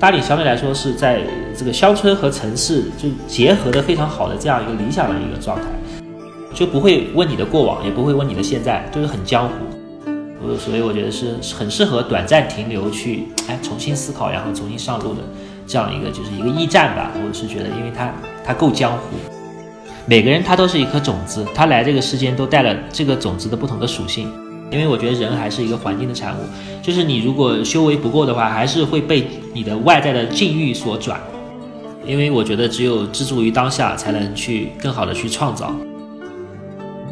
大理相对来说是在这个乡村和城市就结合的非常好的这样一个理想的一个状态，就不会问你的过往，也不会问你的现在，就是很江湖。我所以我觉得是很适合短暂停留去哎重新思考，然后重新上路的这样一个就是一个驿站吧。我是觉得，因为它它够江湖，每个人他都是一颗种子，他来这个世间都带了这个种子的不同的属性。因为我觉得人还是一个环境的产物，就是你如果修为不够的话，还是会被你的外在的境遇所转。因为我觉得只有知足于当下，才能去更好的去创造。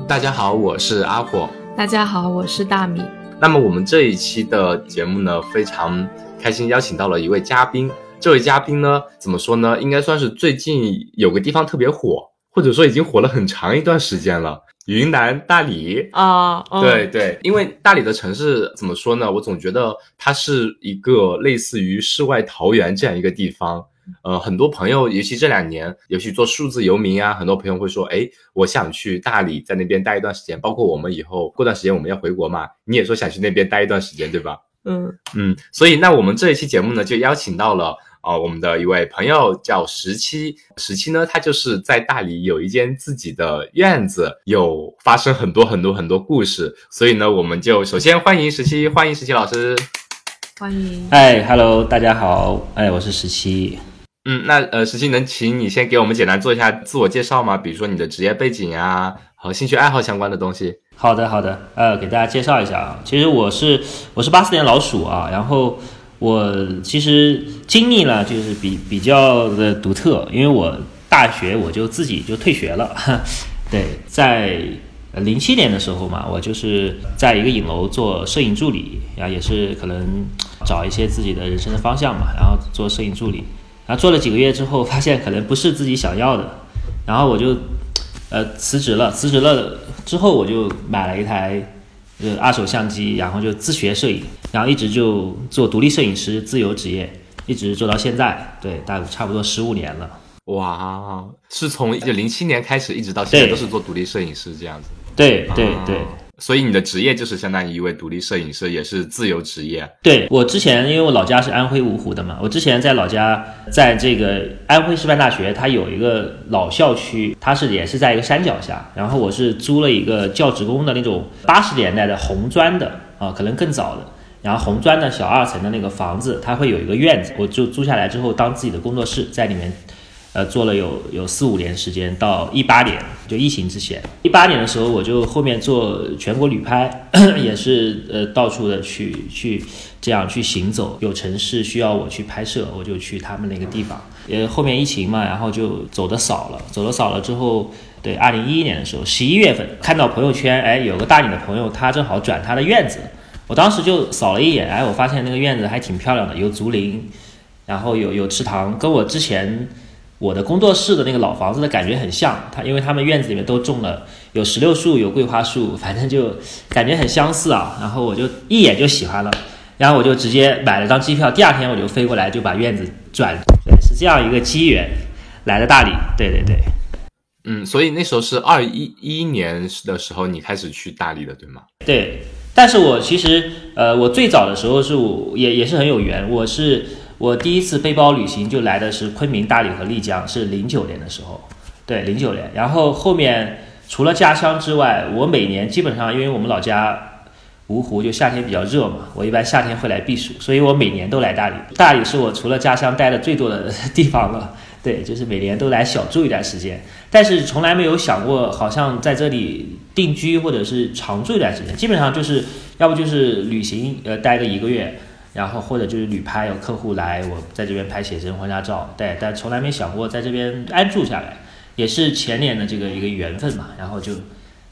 大家好，我是阿火。大家好，我是大米。那么我们这一期的节目呢，非常开心邀请到了一位嘉宾。这位嘉宾呢，怎么说呢？应该算是最近有个地方特别火，或者说已经火了很长一段时间了。云南大理啊，对对，因为大理的城市怎么说呢？我总觉得它是一个类似于世外桃源这样一个地方。呃，很多朋友，尤其这两年，尤其做数字游民啊，很多朋友会说，哎，我想去大理，在那边待一段时间。包括我们以后过段时间我们要回国嘛，你也说想去那边待一段时间，对吧？嗯嗯，所以那我们这一期节目呢，就邀请到了。啊，我们的一位朋友叫十七，十七呢，他就是在大理有一间自己的院子，有发生很多很多很多故事，所以呢，我们就首先欢迎十七，欢迎十七老师，欢迎，哎，Hello，大家好，哎，我是十七，嗯，那呃，十七能请你先给我们简单做一下自我介绍吗？比如说你的职业背景啊，和兴趣爱好相关的东西。好的，好的，呃，给大家介绍一下啊，其实我是我是八四年老鼠啊，然后。我其实经历了，就是比比较的独特，因为我大学我就自己就退学了，对，在零七年的时候嘛，我就是在一个影楼做摄影助理，然后也是可能找一些自己的人生的方向嘛，然后做摄影助理，然后做了几个月之后，发现可能不是自己想要的，然后我就呃辞职了，辞职了之后我就买了一台。就二手相机，然后就自学摄影，然后一直就做独立摄影师，自由职业，一直做到现在，对，大概差不多十五年了。哇，是从就零七年开始，一直到现在都是做独立摄影师这样子。对对对。所以你的职业就是相当于一位独立摄影师，也是自由职业。对我之前，因为我老家是安徽芜湖的嘛，我之前在老家，在这个安徽师范大学，它有一个老校区，它是也是在一个山脚下，然后我是租了一个教职工的那种八十年代的红砖的啊，可能更早的，然后红砖的小二层的那个房子，它会有一个院子，我就租下来之后当自己的工作室，在里面。呃，做了有有四五年时间，到一八年就疫情之前，一八年的时候我就后面做全国旅拍，也是呃到处的去去这样去行走，有城市需要我去拍摄，我就去他们那个地方。呃，后面疫情嘛，然后就走的少了，走的少了之后，对，二零一一年的时候，十一月份看到朋友圈，哎，有个大理的朋友，他正好转他的院子，我当时就扫了一眼，哎，我发现那个院子还挺漂亮的，有竹林，然后有有池塘，跟我之前。我的工作室的那个老房子的感觉很像，它因为他们院子里面都种了有石榴树、有桂花树，反正就感觉很相似啊。然后我就一眼就喜欢了，然后我就直接买了张机票，第二天我就飞过来，就把院子转，对是这样一个机缘来的大理。对对对，嗯，所以那时候是二一一年的时候你开始去大理的，对吗？对，但是我其实呃，我最早的时候是我也也是很有缘，我是。我第一次背包旅行就来的是昆明、大理和丽江，是零九年的时候，对，零九年。然后后面除了家乡之外，我每年基本上，因为我们老家芜湖就夏天比较热嘛，我一般夏天会来避暑，所以我每年都来大理。大理是我除了家乡待的最多的 地方了，对，就是每年都来小住一段时间，但是从来没有想过好像在这里定居或者是长住一段时间，基本上就是要不就是旅行，呃，待个一个月。然后或者就是旅拍，有客户来，我在这边拍写真、婚纱照，对，但从来没想过在这边安住下来，也是前年的这个一个缘分嘛。然后就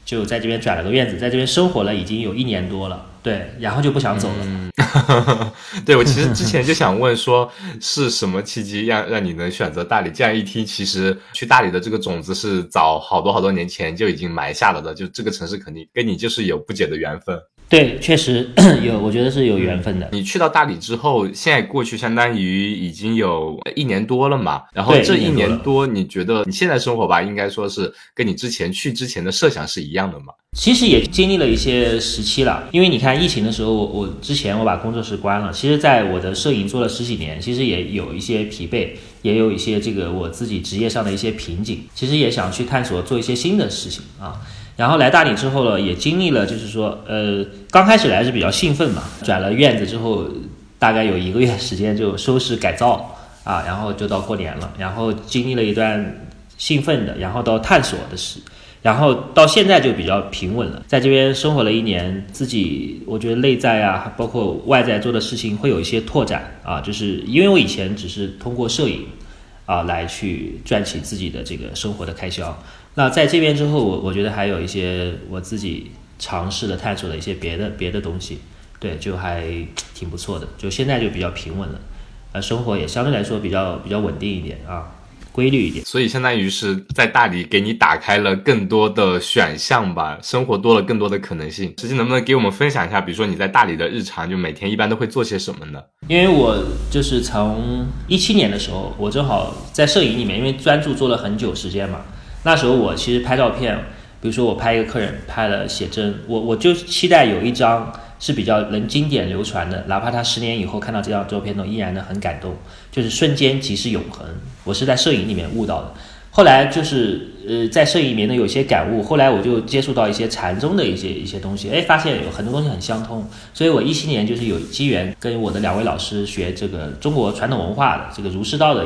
就在这边转了个院子，在这边生活了已经有一年多了，对，然后就不想走了。对我其实之前就想问说，是什么契机让让你能选择大理？这样一听，其实去大理的这个种子是早好多好多年前就已经埋下了的，就这个城市肯定跟你就是有不解的缘分。对，确实有，我觉得是有缘分的。你去到大理之后，现在过去相当于已经有一年多了嘛。然后这一年多，你觉得你现在生活吧，应该说是跟你之前去之前的设想是一样的嘛？其实也经历了一些时期了，因为你看疫情的时候，我我之前我把工作室关了。其实，在我的摄影做了十几年，其实也有一些疲惫，也有一些这个我自己职业上的一些瓶颈。其实也想去探索做一些新的事情啊。然后来大理之后呢，也经历了，就是说，呃，刚开始来是比较兴奋嘛，转了院子之后，大概有一个月时间就收拾改造啊，然后就到过年了，然后经历了一段兴奋的，然后到探索的时，然后到现在就比较平稳了，在这边生活了一年，自己我觉得内在啊，包括外在做的事情会有一些拓展啊，就是因为我以前只是通过摄影啊来去赚取自己的这个生活的开销。那在这边之后，我我觉得还有一些我自己尝试的探索的一些别的别的东西，对，就还挺不错的。就现在就比较平稳了，呃，生活也相对来说比较比较稳定一点啊，规律一点。所以相当于是在大理给你打开了更多的选项吧，生活多了更多的可能性。实际能不能给我们分享一下，比如说你在大理的日常，就每天一般都会做些什么呢？因为我就是从一七年的时候，我正好在摄影里面，因为专注做了很久时间嘛。那时候我其实拍照片，比如说我拍一个客人拍了写真，我我就期待有一张是比较能经典流传的，哪怕他十年以后看到这张照片都依然的很感动，就是瞬间即是永恒。我是在摄影里面悟到的，后来就是呃在摄影里面呢有些感悟，后来我就接触到一些禅宗的一些一些东西，哎，发现有很多东西很相通，所以我一七年就是有机缘跟我的两位老师学这个中国传统文化的这个儒释道的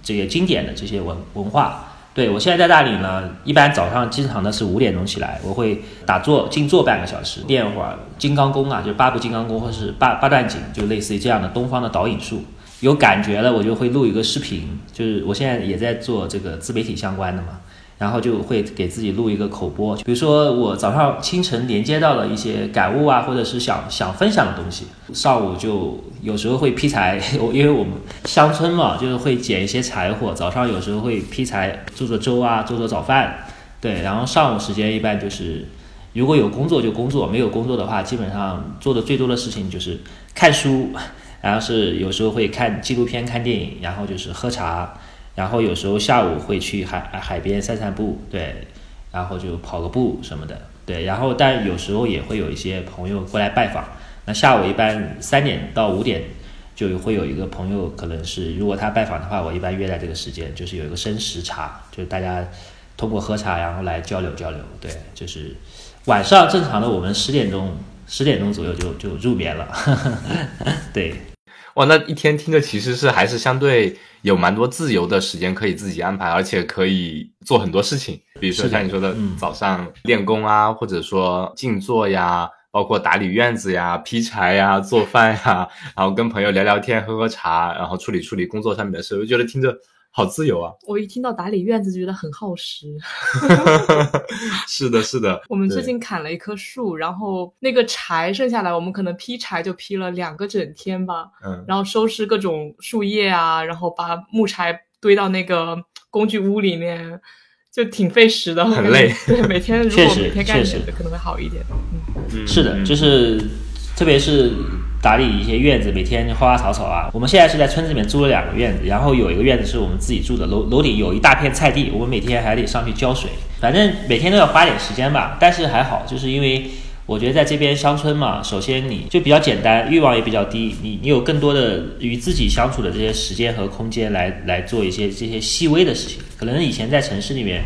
这些经典的这些文文化。对我现在在大理呢，一般早上经常的是五点钟起来，我会打坐静坐半个小时，练会儿金刚功啊，就是八部金刚功或是八八段锦，就类似于这样的东方的导引术。有感觉了，我就会录一个视频，就是我现在也在做这个自媒体相关的嘛。然后就会给自己录一个口播，比如说我早上清晨连接到了一些感悟啊，或者是想想分享的东西，上午就有时候会劈柴，我因为我们乡村嘛，就是会捡一些柴火，早上有时候会劈柴做做粥啊，做做早饭，对，然后上午时间一般就是如果有工作就工作，没有工作的话，基本上做的最多的事情就是看书，然后是有时候会看纪录片、看电影，然后就是喝茶。然后有时候下午会去海海边散散步，对，然后就跑个步什么的，对。然后但有时候也会有一些朋友过来拜访。那下午一般三点到五点就会有一个朋友，可能是如果他拜访的话，我一般约在这个时间，就是有一个生时茶，就是大家通过喝茶然后来交流交流，对，就是晚上正常的我们十点钟十点钟左右就就入眠了，对。哇，那一天听着其实是还是相对有蛮多自由的时间可以自己安排，而且可以做很多事情，比如说像你说的早上练功啊，或者说静坐呀，包括打理院子呀、劈柴呀、做饭呀，然后跟朋友聊聊天、喝喝茶，然后处理处理工作上面的事，我觉得听着。好自由啊！我一听到打理院子就觉得很耗时。是的，是的。我们最近砍了一棵树，然后那个柴剩下来，我们可能劈柴就劈了两个整天吧。嗯。然后收拾各种树叶啊，然后把木柴堆到那个工具屋里面，就挺费时的，很累。对，每天如果每天干点的可能会好一点。嗯，是的，就是特别是。打理一些院子，每天花花草草啊。我们现在是在村子里面租了两个院子，然后有一个院子是我们自己住的，楼楼顶有一大片菜地，我们每天还得上去浇水，反正每天都要花点时间吧。但是还好，就是因为我觉得在这边乡村嘛，首先你就比较简单，欲望也比较低，你你有更多的与自己相处的这些时间和空间来来做一些这些细微的事情。可能以前在城市里面，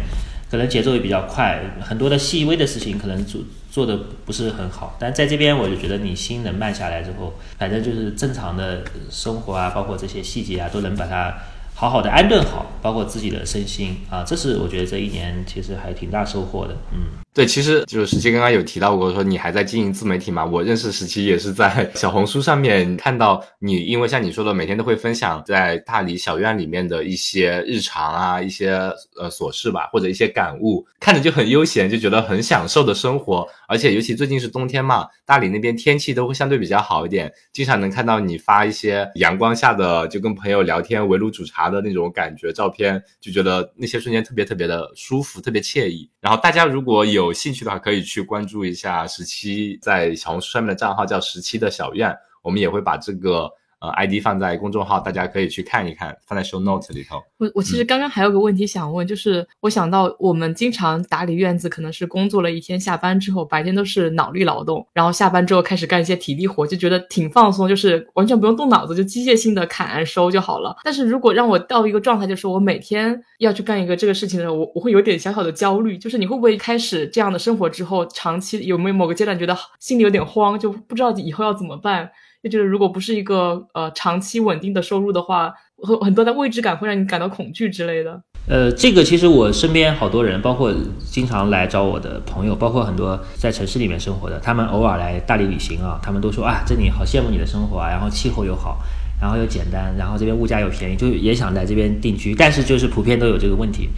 可能节奏也比较快，很多的细微的事情可能做。做的不是很好，但在这边我就觉得你心能慢下来之后，反正就是正常的生活啊，包括这些细节啊，都能把它好好的安顿好，包括自己的身心啊，这是我觉得这一年其实还挺大收获的，嗯。对，其实就是十七刚刚有提到过，说你还在经营自媒体嘛？我认识十七也是在小红书上面看到你，因为像你说的，每天都会分享在大理小院里面的一些日常啊，一些呃琐事吧，或者一些感悟，看着就很悠闲，就觉得很享受的生活。而且尤其最近是冬天嘛，大理那边天气都会相对比较好一点，经常能看到你发一些阳光下的，就跟朋友聊天围炉煮茶的那种感觉照片，就觉得那些瞬间特别特别的舒服，特别惬意。然后大家如果有兴趣的话，可以去关注一下十七在小红书上面的账号，叫十七的小院，我们也会把这个。呃，ID 放在公众号，大家可以去看一看，放在 show note 里头。我我其实刚刚还有个问题想问，就是我想到我们经常打理院子，可能是工作了一天，下班之后白天都是脑力劳动，然后下班之后开始干一些体力活，就觉得挺放松，就是完全不用动脑子，就机械性的砍收就好了。但是如果让我到一个状态，就是我每天要去干一个这个事情的时候，我我会有点小小的焦虑。就是你会不会开始这样的生活之后，长期有没有某个阶段觉得心里有点慌，就不知道以后要怎么办？就觉得如果不是一个呃长期稳定的收入的话，很很多的未知感会让你感到恐惧之类的。呃，这个其实我身边好多人，包括经常来找我的朋友，包括很多在城市里面生活的，他们偶尔来大理旅行啊，他们都说啊，这里好羡慕你的生活啊，然后气候又好，然后又简单，然后这边物价又便宜，就也想来这边定居。但是就是普遍都有这个问题。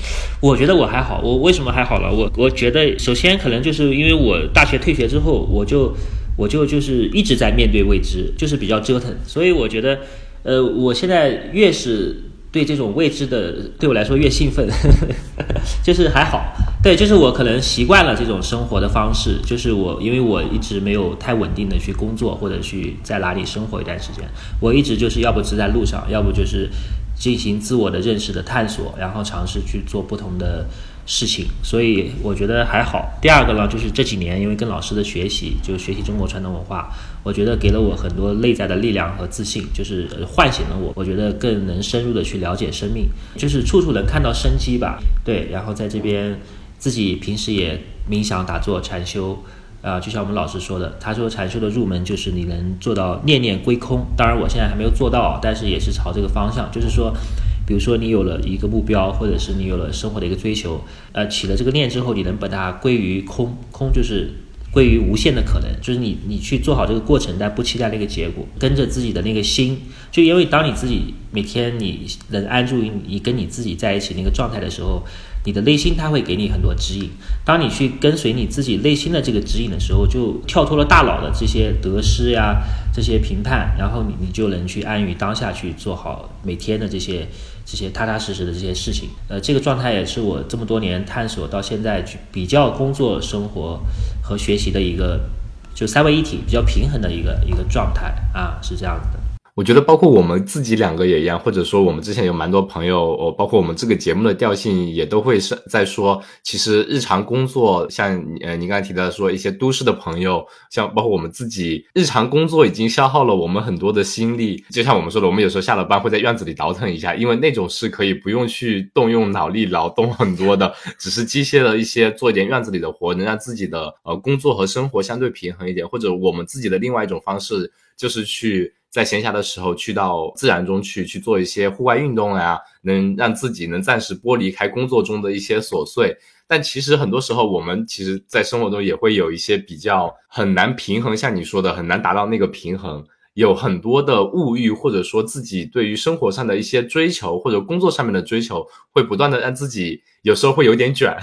我觉得我还好，我为什么还好了？我我觉得首先可能就是因为我大学退学之后，我就。我就就是一直在面对未知，就是比较折腾，所以我觉得，呃，我现在越是对这种未知的，对我来说越兴奋，就是还好，对，就是我可能习惯了这种生活的方式，就是我因为我一直没有太稳定的去工作或者去在哪里生活一段时间，我一直就是要不是在路上，要不就是进行自我的认识的探索，然后尝试去做不同的。事情，所以我觉得还好。第二个呢，就是这几年因为跟老师的学习，就学习中国传统文化，我觉得给了我很多内在的力量和自信，就是唤醒了我。我觉得更能深入的去了解生命，就是处处能看到生机吧。对，然后在这边自己平时也冥想、打坐、禅修，啊，就像我们老师说的，他说禅修的入门就是你能做到念念归空。当然我现在还没有做到，但是也是朝这个方向，就是说。比如说，你有了一个目标，或者是你有了生活的一个追求，呃，起了这个念之后，你能把它归于空，空就是归于无限的可能，就是你你去做好这个过程，但不期待那个结果，跟着自己的那个心，就因为当你自己每天你能安住于你跟你自己在一起那个状态的时候。你的内心他会给你很多指引，当你去跟随你自己内心的这个指引的时候，就跳脱了大脑的这些得失呀、这些评判，然后你你就能去安于当下去做好每天的这些这些踏踏实实的这些事情。呃，这个状态也是我这么多年探索到现在去比较工作、生活和学习的一个就三位一体比较平衡的一个一个状态啊，是这样子的。我觉得包括我们自己两个也一样，或者说我们之前有蛮多朋友，哦，包括我们这个节目的调性也都会是在说，其实日常工作，像呃你刚才提到说一些都市的朋友，像包括我们自己日常工作已经消耗了我们很多的心力，就像我们说的，我们有时候下了班会在院子里倒腾一下，因为那种是可以不用去动用脑力劳动很多的，只是机械的一些做一点院子里的活，能让自己的呃工作和生活相对平衡一点，或者我们自己的另外一种方式就是去。在闲暇的时候，去到自然中去去做一些户外运动呀，能让自己能暂时剥离开工作中的一些琐碎。但其实很多时候，我们其实，在生活中也会有一些比较很难平衡，像你说的，很难达到那个平衡。有很多的物欲，或者说自己对于生活上的一些追求，或者工作上面的追求，会不断的让自己有时候会有点卷。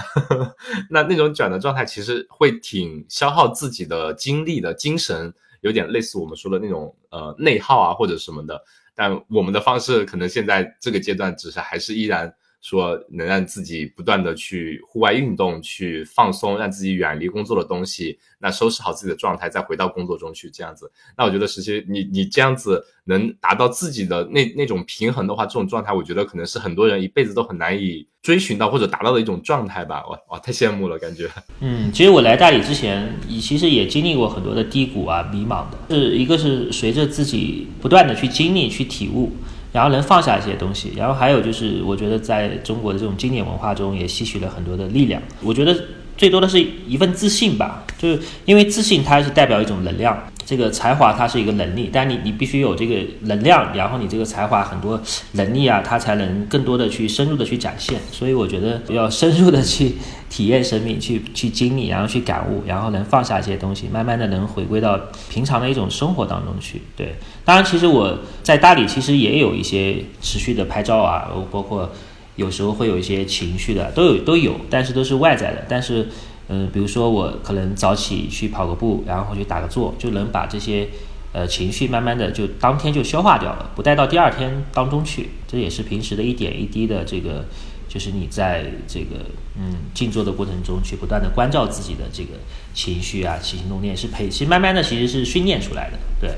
那那种卷的状态，其实会挺消耗自己的精力的精神。有点类似我们说的那种呃内耗啊或者什么的，但我们的方式可能现在这个阶段只是还是依然。说能让自己不断的去户外运动，去放松，让自己远离工作的东西，那收拾好自己的状态，再回到工作中去，这样子。那我觉得，实际你你这样子能达到自己的那那种平衡的话，这种状态，我觉得可能是很多人一辈子都很难以追寻到或者达到的一种状态吧。哇哇，太羡慕了，感觉。嗯，其实我来大理之前，其实也经历过很多的低谷啊，迷茫的。是一个是随着自己不断的去经历、去体悟。然后能放下一些东西，然后还有就是，我觉得在中国的这种经典文化中也吸取了很多的力量。我觉得最多的是一份自信吧，就是因为自信它是代表一种能量。这个才华它是一个能力，但你你必须有这个能量，然后你这个才华很多能力啊，它才能更多的去深入的去展现。所以我觉得要深入的去体验生命，去去经历，然后去感悟，然后能放下一些东西，慢慢的能回归到平常的一种生活当中去。对，当然其实我在大理其实也有一些持续的拍照啊，包括有时候会有一些情绪的，都有都有，但是都是外在的，但是。嗯，比如说我可能早起去跑个步，然后去打个坐，就能把这些呃情绪慢慢的就当天就消化掉了，不带到第二天当中去。这也是平时的一点一滴的这个，就是你在这个嗯静坐的过程中去不断的关照自己的这个情绪啊，起心动念是培，其实慢慢的其实是训练出来的，对。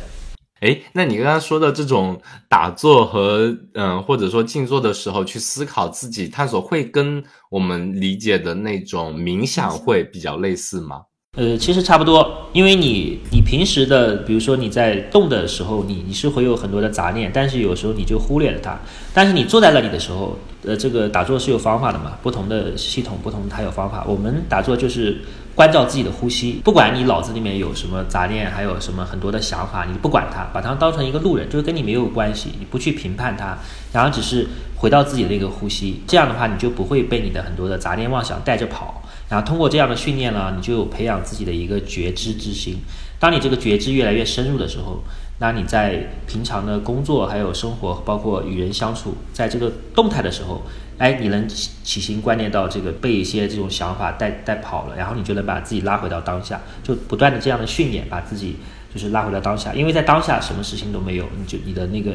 哎，那你刚刚说的这种打坐和嗯，或者说静坐的时候去思考自己探索，会跟我们理解的那种冥想会比较类似吗？呃，其实差不多，因为你你平时的，比如说你在动的时候，你你是会有很多的杂念，但是有时候你就忽略了它。但是你坐在那里的时候，呃，这个打坐是有方法的嘛，不同的系统不同，它有方法。我们打坐就是。关照自己的呼吸，不管你脑子里面有什么杂念，还有什么很多的想法，你不管它，把它当成一个路人，就是跟你没有关系，你不去评判它，然后只是回到自己的一个呼吸，这样的话你就不会被你的很多的杂念妄想带着跑。然后通过这样的训练呢，你就有培养自己的一个觉知之心。当你这个觉知越来越深入的时候，那你在平常的工作还有生活，包括与人相处，在这个动态的时候。哎，你能起心观念到这个被一些这种想法带带跑了，然后你就能把自己拉回到当下，就不断的这样的训练，把自己就是拉回到当下。因为在当下什么事情都没有，你就你的那个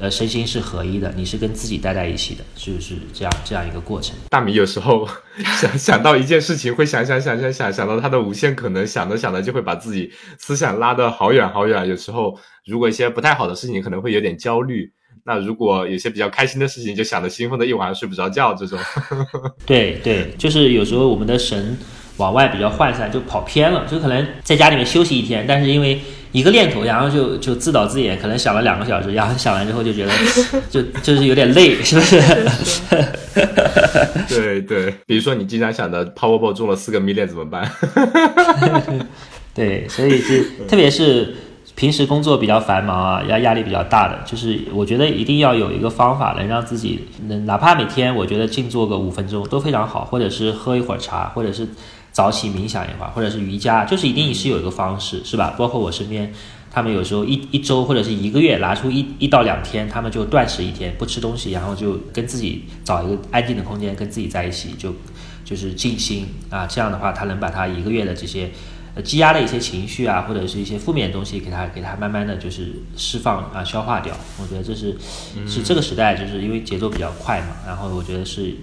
呃身心是合一的，你是跟自己待在一起的，就是这样这样一个过程。大米有时候 想想到一件事情，会想想想想想想到它的无限可能，想着想着就会把自己思想拉得好远好远。有时候如果一些不太好的事情，可能会有点焦虑。那如果有些比较开心的事情，就想着兴奋的一晚上睡不着觉，这种。对对，就是有时候我们的神往外比较涣散，就跑偏了，就可能在家里面休息一天，但是因为一个念头，然后就就自导自演，可能想了两个小时，然后想完之后就觉得 就就是有点累，是不是？对对，比如说你经常想着 Powerball 中了四个 million 怎么办？对，所以是特别是。平时工作比较繁忙啊，压压力比较大的，就是我觉得一定要有一个方法，能让自己能哪怕每天我觉得静坐个五分钟都非常好，或者是喝一会儿茶，或者是早起冥想一会儿，或者是瑜伽，就是一定是有一个方式，是吧？包括我身边，他们有时候一一周或者是一个月拿出一一到两天，他们就断食一天，不吃东西，然后就跟自己找一个安静的空间，跟自己在一起，就就是静心啊，这样的话，他能把他一个月的这些。积压的一些情绪啊，或者是一些负面的东西，给他给他慢慢的就是释放啊，消化掉。我觉得这是是这个时代，就是因为节奏比较快嘛。然后我觉得是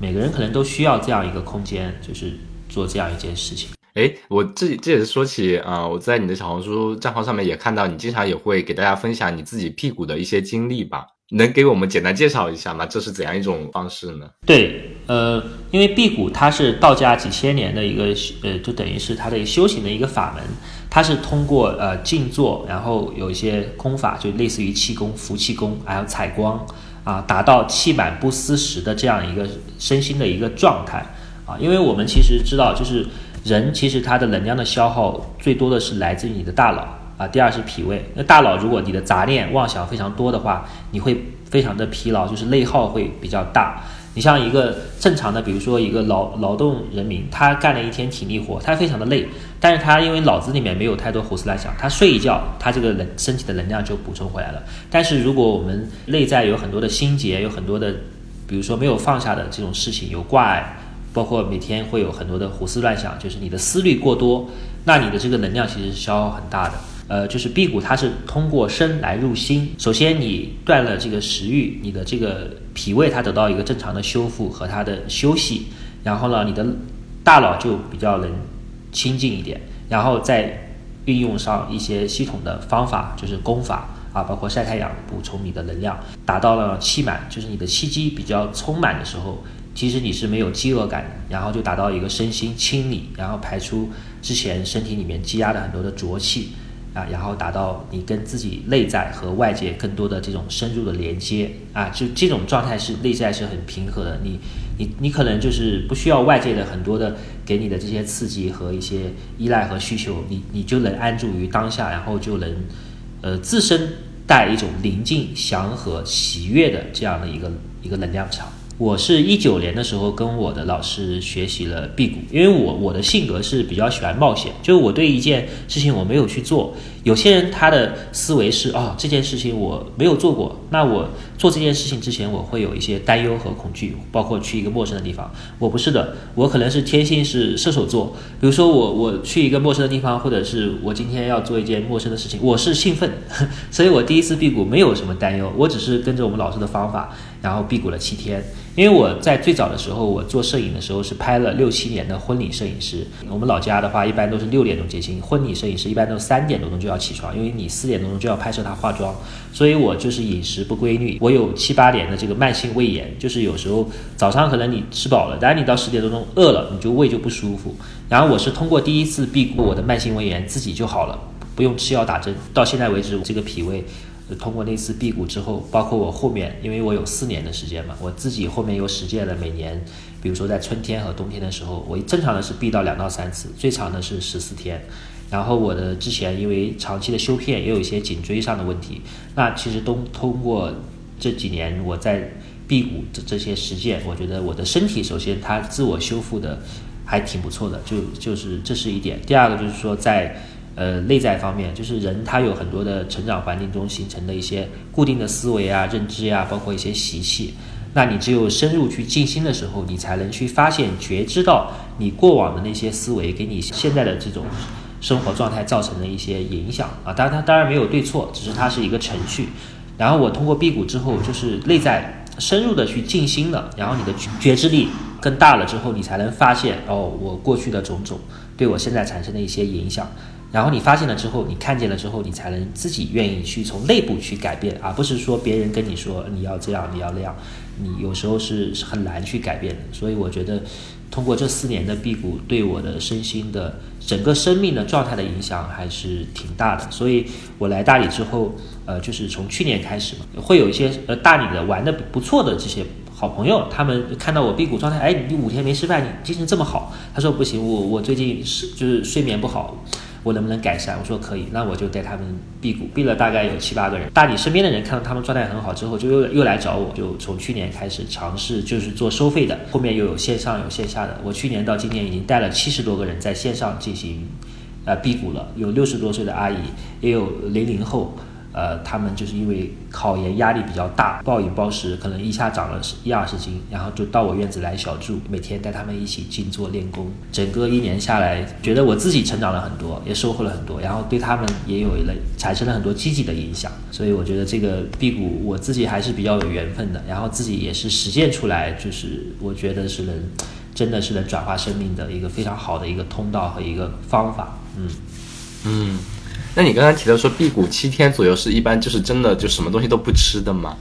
每个人可能都需要这样一个空间，就是做这样一件事情。哎，我这这也是说起啊，我在你的小红书账号上面也看到你经常也会给大家分享你自己辟谷的一些经历吧。能给我们简单介绍一下吗？这是怎样一种方式呢？对，呃，因为辟谷它是道家几千年的一个，呃，就等于是它的修行的一个法门，它是通过呃静坐，然后有一些功法，就类似于气功、服气功，还有采光啊，达到气满不思食的这样一个身心的一个状态啊。因为我们其实知道，就是人其实他的能量的消耗最多的是来自于你的大脑。啊，第二是脾胃。那大脑如果你的杂念妄想非常多的话，你会非常的疲劳，就是内耗会比较大。你像一个正常的，比如说一个劳劳动人民，他干了一天体力活，他非常的累，但是他因为脑子里面没有太多胡思乱想，他睡一觉，他这个能身体的能量就补充回来了。但是如果我们内在有很多的心结，有很多的，比如说没有放下的这种事情，有挂碍，包括每天会有很多的胡思乱想，就是你的思虑过多，那你的这个能量其实是消耗很大的。呃，就是辟谷，它是通过身来入心。首先，你断了这个食欲，你的这个脾胃它得到一个正常的修复和它的休息，然后呢，你的大脑就比较能清静一点，然后再运用上一些系统的方法，就是功法啊，包括晒太阳补充你的能量，达到了气满，就是你的气机比较充满的时候，其实你是没有饥饿感的，然后就达到一个身心清理，然后排出之前身体里面积压的很多的浊气。啊，然后达到你跟自己内在和外界更多的这种深入的连接啊，就这种状态是内在是很平和的。你你你可能就是不需要外界的很多的给你的这些刺激和一些依赖和需求，你你就能安住于当下，然后就能呃自身带一种宁静、祥和、喜悦的这样的一个一个能量场我是一九年的时候跟我的老师学习了辟谷，因为我我的性格是比较喜欢冒险，就是我对一件事情我没有去做。有些人他的思维是啊，这件事情我没有做过，那我做这件事情之前我会有一些担忧和恐惧，包括去一个陌生的地方。我不是的，我可能是天性是射手座。比如说我我去一个陌生的地方，或者是我今天要做一件陌生的事情，我是兴奋，所以我第一次辟谷没有什么担忧，我只是跟着我们老师的方法，然后辟谷了七天。因为我在最早的时候，我做摄影的时候是拍了六七年的婚礼摄影师。我们老家的话，一般都是六点钟接亲，婚礼摄影师一般都三点多钟就要起床，因为你四点多钟就要拍摄他化妆。所以我就是饮食不规律，我有七八年的这个慢性胃炎，就是有时候早上可能你吃饱了，但是你到十点多钟饿了，你就胃就不舒服。然后我是通过第一次辟谷，我的慢性胃炎自己就好了，不用吃药打针。到现在为止，这个脾胃。通过那次辟谷之后，包括我后面，因为我有四年的时间嘛，我自己后面又实践了每年，比如说在春天和冬天的时候，我正常的是闭到两到三次，最长的是十四天。然后我的之前因为长期的修片，也有一些颈椎上的问题，那其实都通过这几年我在辟谷这这些实践，我觉得我的身体首先它自我修复的还挺不错的，就就是这是一点。第二个就是说在。呃，内在方面就是人他有很多的成长环境中形成的一些固定的思维啊、认知呀，包括一些习气。那你只有深入去静心的时候，你才能去发现、觉知到你过往的那些思维给你现在的这种生活状态造成的一些影响啊。当然，它当然没有对错，只是它是一个程序。然后我通过辟谷之后，就是内在深入的去静心了，然后你的觉知力更大了之后，你才能发现哦，我过去的种种对我现在产生的一些影响。然后你发现了之后，你看见了之后，你才能自己愿意去从内部去改变，而不是说别人跟你说你要这样，你要那样，你有时候是很难去改变的。所以我觉得，通过这四年的辟谷，对我的身心的整个生命的状态的影响还是挺大的。所以我来大理之后，呃，就是从去年开始嘛，会有一些呃大理的玩的不错的这些好朋友，他们看到我辟谷状态，哎，你五天没吃饭，你精神这么好，他说不行，我我最近是就是睡眠不好。我能不能改善？我说可以，那我就带他们辟谷，辟了大概有七八个人。大你身边的人看到他们状态很好之后，就又又来找我，就从去年开始尝试，就是做收费的。后面又有线上有线下的。我去年到今年已经带了七十多个人在线上进行，呃，辟谷了。有六十多岁的阿姨，也有零零后。呃，他们就是因为考研压力比较大，暴饮暴食，可能一下长了一二十斤，然后就到我院子来小住，每天带他们一起静坐练功。整个一年下来，觉得我自己成长了很多，也收获了很多，然后对他们也有了产生了很多积极的影响。所以我觉得这个辟谷，我自己还是比较有缘分的，然后自己也是实践出来，就是我觉得是能，真的是能转化生命的一个非常好的一个通道和一个方法。嗯嗯。那你刚才提到说辟谷七天左右是一般就是真的就什么东西都不吃的吗？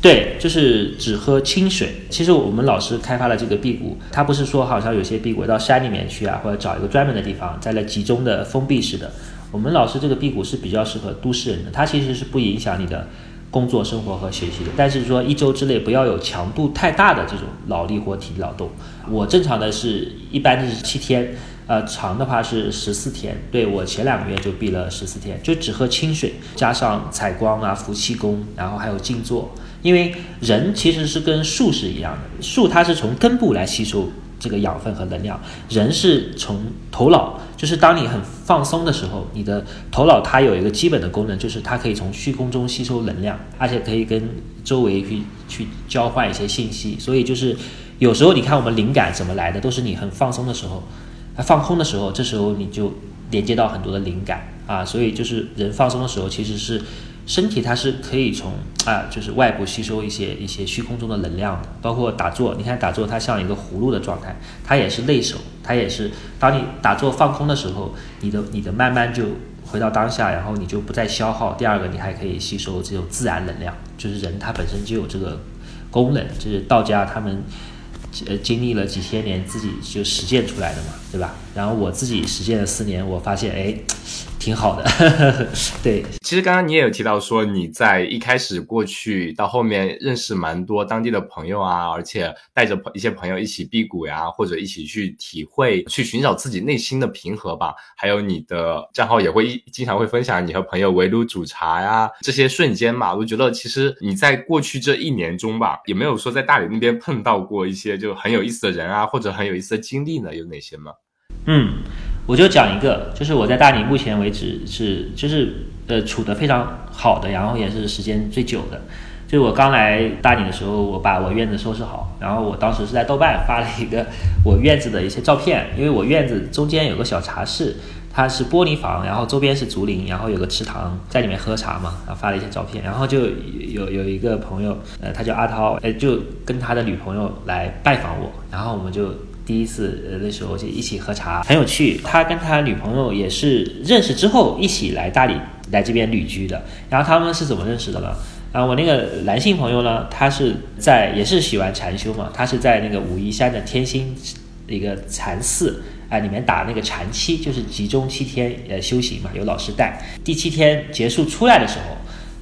对，就是只喝清水。其实我们老师开发了这个辟谷，他不是说好像有些辟谷到山里面去啊，或者找一个专门的地方在那集中的封闭式的。我们老师这个辟谷是比较适合都市人的，它其实是不影响你的工作、生活和学习的。但是说一周之内不要有强度太大的这种脑力或体力劳动。我正常的是一般就是七天。呃，长的话是十四天，对我前两个月就闭了十四天，就只喝清水，加上采光啊、服气功，然后还有静坐。因为人其实是跟树是一样的，树它是从根部来吸收这个养分和能量，人是从头脑，就是当你很放松的时候，你的头脑它有一个基本的功能，就是它可以从虚空中吸收能量，而且可以跟周围去去交换一些信息。所以就是有时候你看我们灵感怎么来的，都是你很放松的时候。它放空的时候，这时候你就连接到很多的灵感啊，所以就是人放松的时候，其实是身体它是可以从啊，就是外部吸收一些一些虚空中的能量的。包括打坐，你看打坐它像一个葫芦的状态，它也是内守，它也是当你打坐放空的时候，你的你的慢慢就回到当下，然后你就不再消耗。第二个，你还可以吸收这种自然能量，就是人它本身就有这个功能，就是道家他们。呃，经历了几千年，自己就实践出来的嘛，对吧？然后我自己实践了四年，我发现，哎，挺好的。对，其实刚刚你也有提到说你在一开始过去到后面认识蛮多当地的朋友啊，而且带着一些朋友一起辟谷呀，或者一起去体会、去寻找自己内心的平和吧。还有你的账号也会经常会分享你和朋友围炉煮茶呀这些瞬间嘛。我觉得其实你在过去这一年中吧，有没有说在大理那边碰到过一些就很有意思的人啊，或者很有意思的经历呢？有哪些吗？嗯，我就讲一个，就是我在大理目前为止是就是呃处的非常好的，然后也是时间最久的。就我刚来大理的时候，我把我院子收拾好，然后我当时是在豆瓣发了一个 我院子的一些照片，因为我院子中间有个小茶室，它是玻璃房，然后周边是竹林，然后有个池塘，在里面喝茶嘛，然后发了一些照片，然后就有有一个朋友，呃，他叫阿涛，呃，就跟他的女朋友来拜访我，然后我们就。第一次呃那时候就一起喝茶，很有趣。他跟他女朋友也是认识之后一起来大理来这边旅居的。然后他们是怎么认识的呢？然后我那个男性朋友呢，他是在也是喜欢禅修嘛，他是在那个武夷山的天心一个禅寺啊里面打那个禅七，就是集中七天呃修行嘛，有老师带。第七天结束出来的时候，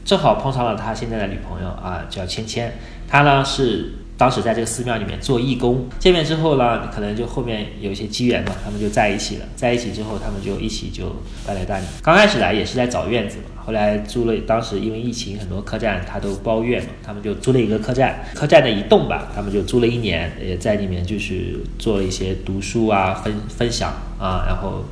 正好碰上了他现在的女朋友啊，叫芊芊。他呢是。当时在这个寺庙里面做义工，见面之后呢，可能就后面有一些机缘嘛，他们就在一起了。在一起之后，他们就一起就搬来大理。刚开始来也是在找院子嘛，后来租了。当时因为疫情，很多客栈他都包院嘛，他们就租了一个客栈，客栈的一栋吧，他们就租了一年，也在里面就是做了一些读书啊、分分享啊，然后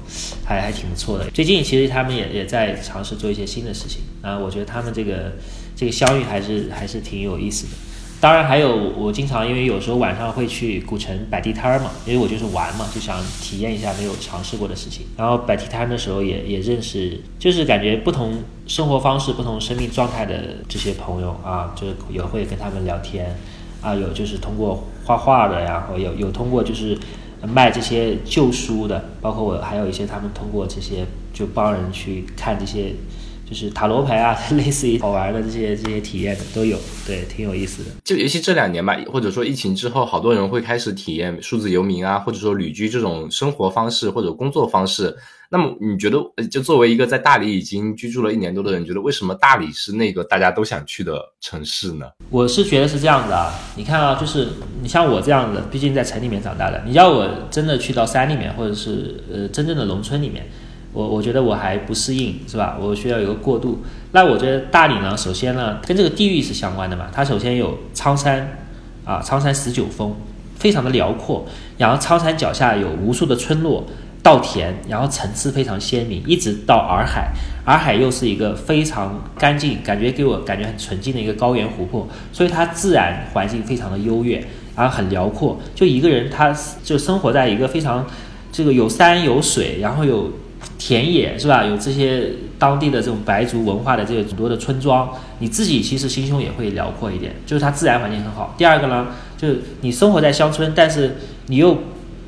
还还挺不错的。最近其实他们也也在尝试做一些新的事情啊，我觉得他们这个这个相遇还是还是挺有意思的。当然还有，我经常因为有时候晚上会去古城摆地摊儿嘛，因为我就是玩嘛，就想体验一下没有尝试过的事情。然后摆地摊的时候也也认识，就是感觉不同生活方式、不同生命状态的这些朋友啊，就是也会跟他们聊天啊，有就是通过画画的，然后有有通过就是卖这些旧书的，包括我还有一些他们通过这些就帮人去看这些。就是塔罗牌啊，类似于好玩的这些这些体验的都有，对，挺有意思的。就尤其这两年吧，或者说疫情之后，好多人会开始体验数字游民啊，或者说旅居这种生活方式或者工作方式。那么你觉得，就作为一个在大理已经居住了一年多的人，觉得为什么大理是那个大家都想去的城市呢？我是觉得是这样的啊，你看啊，就是你像我这样的，毕竟在城里面长大的，你要我真的去到山里面，或者是呃真正的农村里面。我我觉得我还不适应，是吧？我需要有个过渡。那我觉得大理呢，首先呢，跟这个地域是相关的嘛。它首先有苍山，啊，苍山十九峰，非常的辽阔。然后苍山脚下有无数的村落、稻田，然后层次非常鲜明，一直到洱海。洱海又是一个非常干净，感觉给我感觉很纯净的一个高原湖泊，所以它自然环境非常的优越，然后很辽阔。就一个人，他就生活在一个非常这个有山有水，然后有。田野是吧？有这些当地的这种白族文化的这个很多的村庄，你自己其实心胸也会辽阔一点，就是它自然环境很好。第二个呢，就是你生活在乡村，但是你又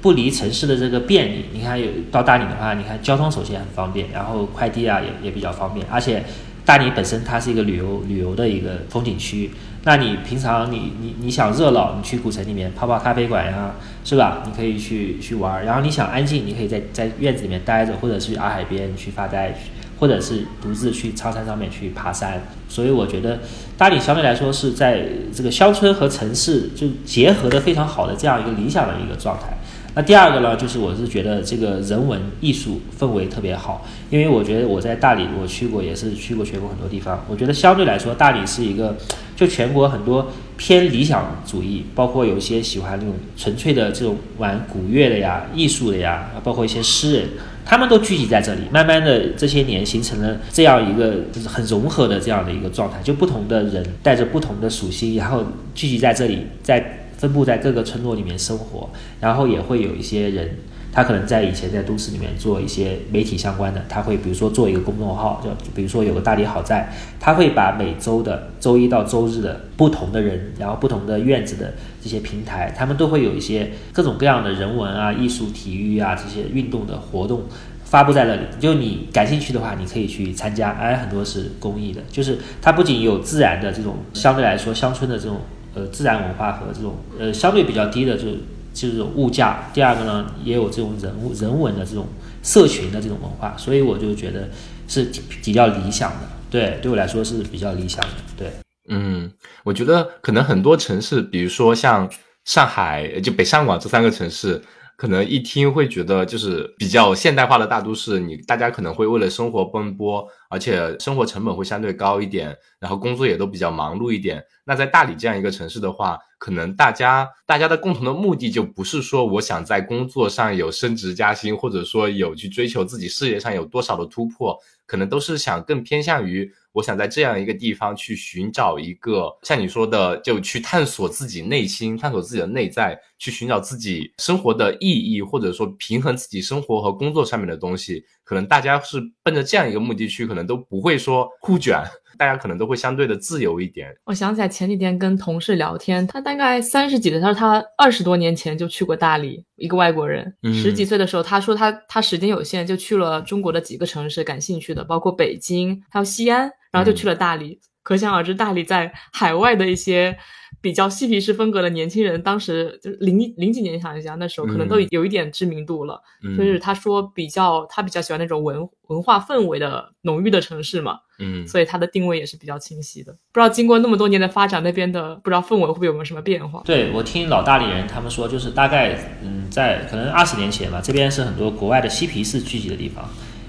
不离城市的这个便利。你看有到大理的话，你看交通首先很方便，然后快递啊也也比较方便，而且大理本身它是一个旅游旅游的一个风景区。那你平常你你你想热闹，你去古城里面泡泡咖啡馆呀，是吧？你可以去去玩儿。然后你想安静，你可以在在院子里面待着，或者去洱海边去发呆，或者是独自去苍山上面去爬山。所以我觉得大理相对来说是在这个乡村和城市就结合的非常好的这样一个理想的一个状态。那第二个呢，就是我是觉得这个人文艺术氛围特别好，因为我觉得我在大理我去过，也是去过全国很多地方。我觉得相对来说，大理是一个就全国很多偏理想主义，包括有一些喜欢那种纯粹的这种玩古乐的呀、艺术的呀，包括一些诗人，他们都聚集在这里。慢慢的这些年形成了这样一个就是很融合的这样的一个状态，就不同的人带着不同的属性，然后聚集在这里，在。分布在各个村落里面生活，然后也会有一些人，他可能在以前在都市里面做一些媒体相关的，他会比如说做一个公众号，就比如说有个大理好在，他会把每周的周一到周日的不同的人，然后不同的院子的这些平台，他们都会有一些各种各样的人文啊、艺术、体育啊这些运动的活动发布在那里。就你感兴趣的话，你可以去参加，哎，很多是公益的，就是它不仅有自然的这种相对来说乡村的这种。呃，自然文化和这种呃相对比较低的，就就是物价，第二个呢也有这种人物人文的这种社群的这种文化，所以我就觉得是比较理想的。对，对我来说是比较理想的。对，嗯，我觉得可能很多城市，比如说像上海，就北上广这三个城市。可能一听会觉得就是比较现代化的大都市，你大家可能会为了生活奔波，而且生活成本会相对高一点，然后工作也都比较忙碌一点。那在大理这样一个城市的话，可能大家大家的共同的目的就不是说我想在工作上有升职加薪，或者说有去追求自己事业上有多少的突破，可能都是想更偏向于。我想在这样一个地方去寻找一个像你说的，就去探索自己内心，探索自己的内在，去寻找自己生活的意义，或者说平衡自己生活和工作上面的东西。可能大家是奔着这样一个目的去，可能都不会说互卷，大家可能都会相对的自由一点。我想起来前几天跟同事聊天，他大概三十几的，他说他二十多年前就去过大理，一个外国人，十几岁的时候，他说他他时间有限，就去了中国的几个城市，感兴趣的，包括北京，还有西安。然后就去了大理，可想而知，大理在海外的一些比较嬉皮士风格的年轻人，当时就零零几年想一下，那时候可能都有一点知名度了。嗯就是他说比较，他比较喜欢那种文文化氛围的浓郁的城市嘛。嗯，所以他的定位也是比较清晰的。不知道经过那么多年的发展，那边的不知道氛围会不会有没有什么变化？对我听老大理人他们说，就是大概嗯，在可能二十年前吧，这边是很多国外的嬉皮士聚集的地方，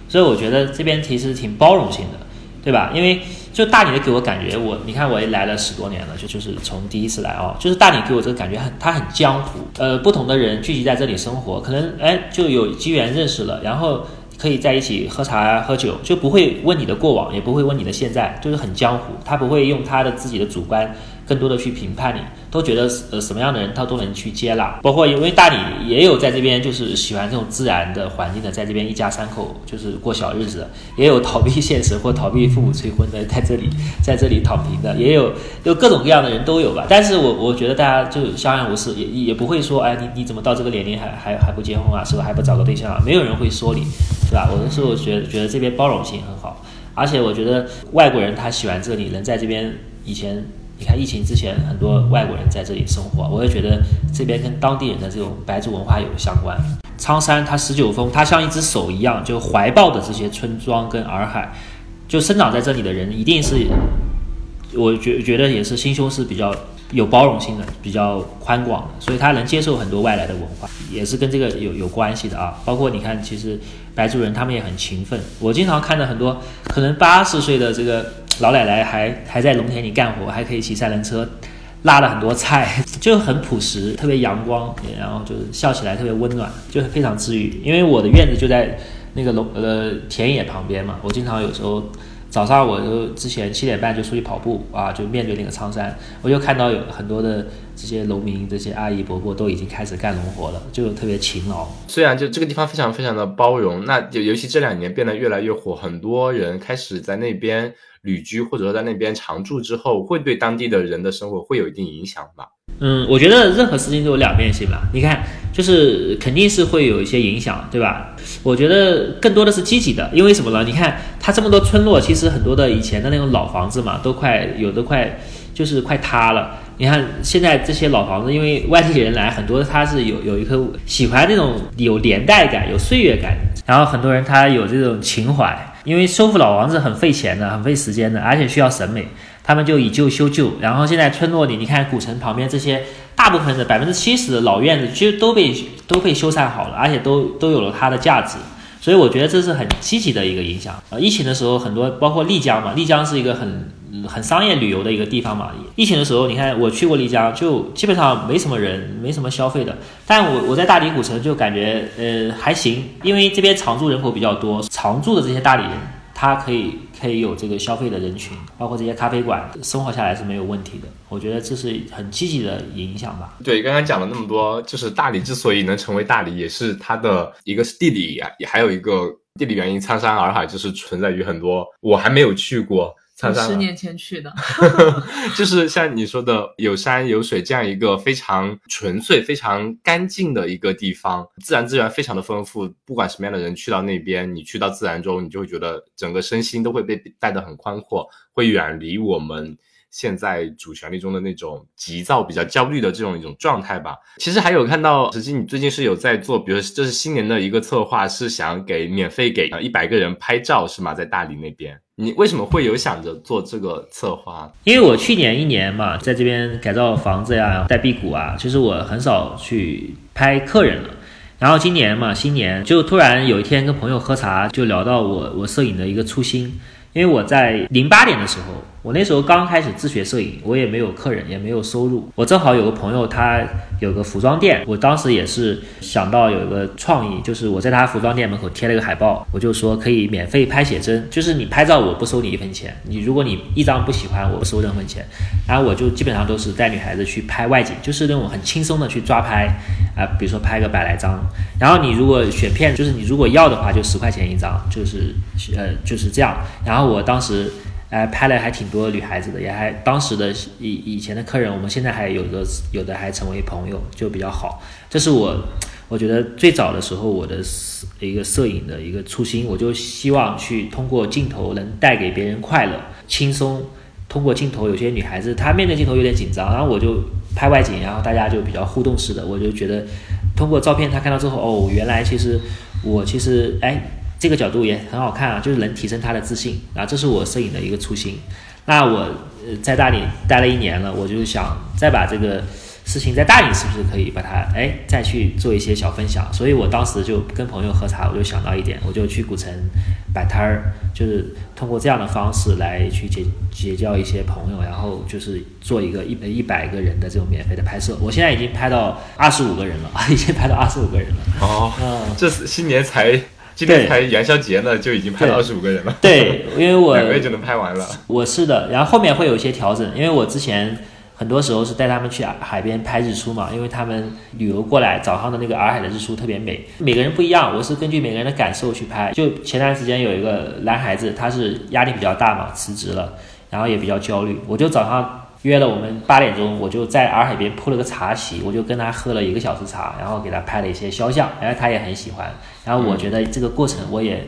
所以我觉得这边其实挺包容性的。对吧？因为就大理的给我感觉，我你看我也来了十多年了，就就是从第一次来哦，就是大理给我这个感觉很，它很江湖。呃，不同的人聚集在这里生活，可能哎就有机缘认识了，然后可以在一起喝茶喝酒，就不会问你的过往，也不会问你的现在，就是很江湖。他不会用他的自己的主观。更多的去评判你，都觉得呃什么样的人他都能去接纳，包括因为大理也有在这边就是喜欢这种自然的环境的，在这边一家三口就是过小日子，也有逃避现实或逃避父母催婚的，在这里 在这里躺平的，也有就各种各样的人都有吧。但是我我觉得大家就相安无事，也也不会说哎你你怎么到这个年龄还还还不结婚啊，是吧？还不找个对象啊？没有人会说你，是吧？我的时候觉觉得这边包容性很好，而且我觉得外国人他喜欢这里，能在这边以前。你看疫情之前，很多外国人在这里生活，我也觉得这边跟当地人的这种白族文化有相关。苍山它十九峰，它像一只手一样，就怀抱的这些村庄跟洱海，就生长在这里的人一定是，我觉觉得也是心胸是比较有包容性的，比较宽广的，所以他能接受很多外来的文化，也是跟这个有有关系的啊。包括你看，其实白族人他们也很勤奋，我经常看到很多可能八十岁的这个。老奶奶还还在农田里干活，还可以骑三轮车，拉了很多菜，就很朴实，特别阳光，然后就是笑起来特别温暖，就是非常治愈。因为我的院子就在那个农呃田野旁边嘛，我经常有时候早上我就之前七点半就出去跑步啊，就面对那个苍山，我就看到有很多的这些农民、这些阿姨伯伯都已经开始干农活了，就特别勤劳。虽然就这个地方非常非常的包容，那就尤其这两年变得越来越火，很多人开始在那边。旅居或者说在那边常住之后，会对当地的人的生活会有一定影响吧？嗯，我觉得任何事情都有两面性吧。你看，就是肯定是会有一些影响，对吧？我觉得更多的是积极的，因为什么呢？你看，它这么多村落，其实很多的以前的那种老房子嘛，都快有的快就是快塌了。你看现在这些老房子，因为外地人来很多，他是有有一颗喜欢那种有年代感、有岁月感，然后很多人他有这种情怀。因为修复老房子很费钱的，很费时间的，而且需要审美，他们就以旧修旧。然后现在村落里，你看古城旁边这些，大部分的百分之七十的老院子，其实都被都被修缮好了，而且都都有了它的价值。所以我觉得这是很积极的一个影响。呃，疫情的时候，很多包括丽江嘛，丽江是一个很。很商业旅游的一个地方嘛，疫情的时候，你看我去过丽江，就基本上没什么人，没什么消费的。但我我在大理古城就感觉，呃，还行，因为这边常住人口比较多，常住的这些大理人，他可以可以有这个消费的人群，包括这些咖啡馆，生活下来是没有问题的。我觉得这是很积极的影响吧。对，刚刚讲了那么多，就是大理之所以能成为大理，也是它的一个是地理，也还有一个地理原因，苍山洱海就是存在于很多我还没有去过。十年前去的，就是像你说的有山有水这样一个非常纯粹、非常干净的一个地方，自然资源非常的丰富。不管什么样的人去到那边，你去到自然中，你就会觉得整个身心都会被带得很宽阔，会远离我们现在主旋律中的那种急躁、比较焦虑的这种一种状态吧。其实还有看到，实际你最近是有在做，比如这是新年的一个策划，是想给免费给一百个人拍照，是吗？在大理那边，你为什么会有想着做这个策划？因为我去年一年嘛，在这边改造房子呀、带辟谷啊，其实我很少去拍客人了。然后今年嘛，新年就突然有一天跟朋友喝茶，就聊到我我摄影的一个初心。因为我在零八年的时候，我那时候刚开始自学摄影，我也没有客人，也没有收入。我正好有个朋友，他有个服装店，我当时也是想到有一个创意，就是我在他服装店门口贴了一个海报，我就说可以免费拍写真，就是你拍照我不收你一分钱，你如果你一张不喜欢，我不收任何钱。然后我就基本上都是带女孩子去拍外景，就是那种很轻松的去抓拍啊，比如说拍个百来张。然后你如果选片，就是你如果要的话，就十块钱一张，就是呃就是这样。然后。我当时，呃，拍了还挺多女孩子的，也还当时的以以前的客人，我们现在还有的有的还成为朋友，就比较好。这是我我觉得最早的时候我的一个摄影的一个初心，我就希望去通过镜头能带给别人快乐、轻松。通过镜头，有些女孩子她面对镜头有点紧张，然后我就拍外景，然后大家就比较互动式的，我就觉得通过照片她看到之后，哦，原来其实我其实哎。这个角度也很好看啊，就是能提升他的自信啊，这是我摄影的一个初心。那我呃在大理待了一年了，我就想再把这个事情在大理是不是可以把它哎再去做一些小分享。所以我当时就跟朋友喝茶，我就想到一点，我就去古城摆摊儿，就是通过这样的方式来去结结交一些朋友，然后就是做一个一一百个人的这种免费的拍摄。我现在已经拍到二十五个人了，已经拍到二十五个人了。哦，这是新年才。今天才元宵节呢，就已经拍了二十五个人了。对，因为我两个月就能拍完了。我是的，然后后面会有一些调整，因为我之前很多时候是带他们去海边拍日出嘛，因为他们旅游过来，早上的那个洱海的日出特别美。每个人不一样，我是根据每个人的感受去拍。就前段时间有一个男孩子，他是压力比较大嘛，辞职了，然后也比较焦虑，我就早上。约了我们八点钟，我就在洱海边铺了个茶席，我就跟他喝了一个小时茶，然后给他拍了一些肖像，然后他也很喜欢。然后我觉得这个过程我也，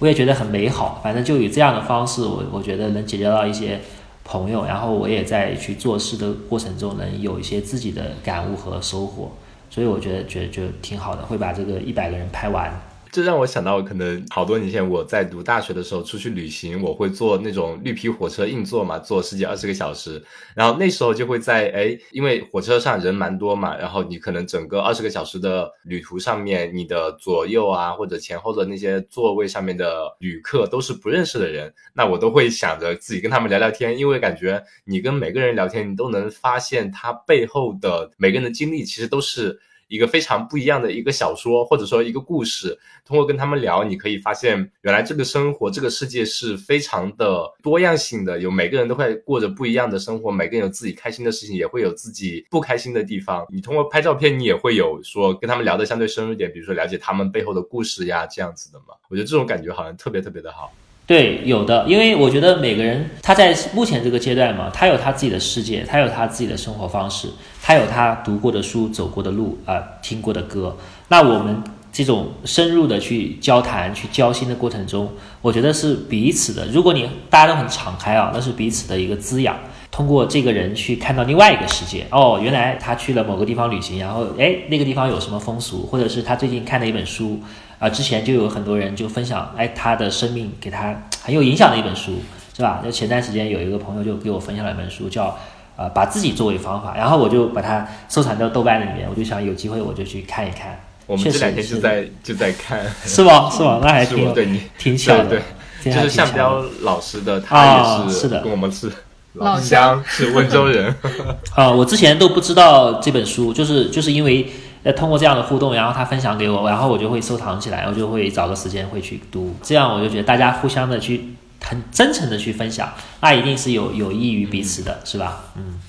我也觉得很美好。反正就以这样的方式，我我觉得能结交到一些朋友，然后我也在去做事的过程中能有一些自己的感悟和收获。所以我觉得觉得就挺好的，会把这个一百个人拍完。这让我想到，可能好多年前我在读大学的时候出去旅行，我会坐那种绿皮火车硬座嘛，坐十几二十个小时。然后那时候就会在哎，因为火车上人蛮多嘛，然后你可能整个二十个小时的旅途上面，你的左右啊或者前后的那些座位上面的旅客都是不认识的人，那我都会想着自己跟他们聊聊天，因为感觉你跟每个人聊天，你都能发现他背后的每个人的经历，其实都是。一个非常不一样的一个小说，或者说一个故事，通过跟他们聊，你可以发现，原来这个生活，这个世界是非常的多样性的，有每个人都会过着不一样的生活，每个人有自己开心的事情，也会有自己不开心的地方。你通过拍照片，你也会有说跟他们聊的相对深入点，比如说了解他们背后的故事呀，这样子的嘛。我觉得这种感觉好像特别特别的好。对，有的，因为我觉得每个人他在目前这个阶段嘛，他有他自己的世界，他有他自己的生活方式，他有他读过的书、走过的路啊、听过的歌。那我们这种深入的去交谈、去交心的过程中，我觉得是彼此的。如果你大家都很敞开啊，那是彼此的一个滋养。通过这个人去看到另外一个世界，哦，原来他去了某个地方旅行，然后哎，那个地方有什么风俗，或者是他最近看的一本书。啊，之前就有很多人就分享，哎，他的生命给他很有影响的一本书，是吧？就前段时间有一个朋友就给我分享了一本书，叫呃把自己作为方法，然后我就把它收藏到豆瓣里面，我就想有机会我就去看一看。我们这两天就在就在看，是吗？是吗？那还挺对你挺巧的，就是向彪老师的，他也是跟我们是老乡，是温州人。啊，我之前都不知道这本书，就是就是因为。那通过这样的互动，然后他分享给我，然后我就会收藏起来，我就会找个时间会去读。这样我就觉得大家互相的去很真诚的去分享，那一定是有有益于彼此的，是吧？嗯，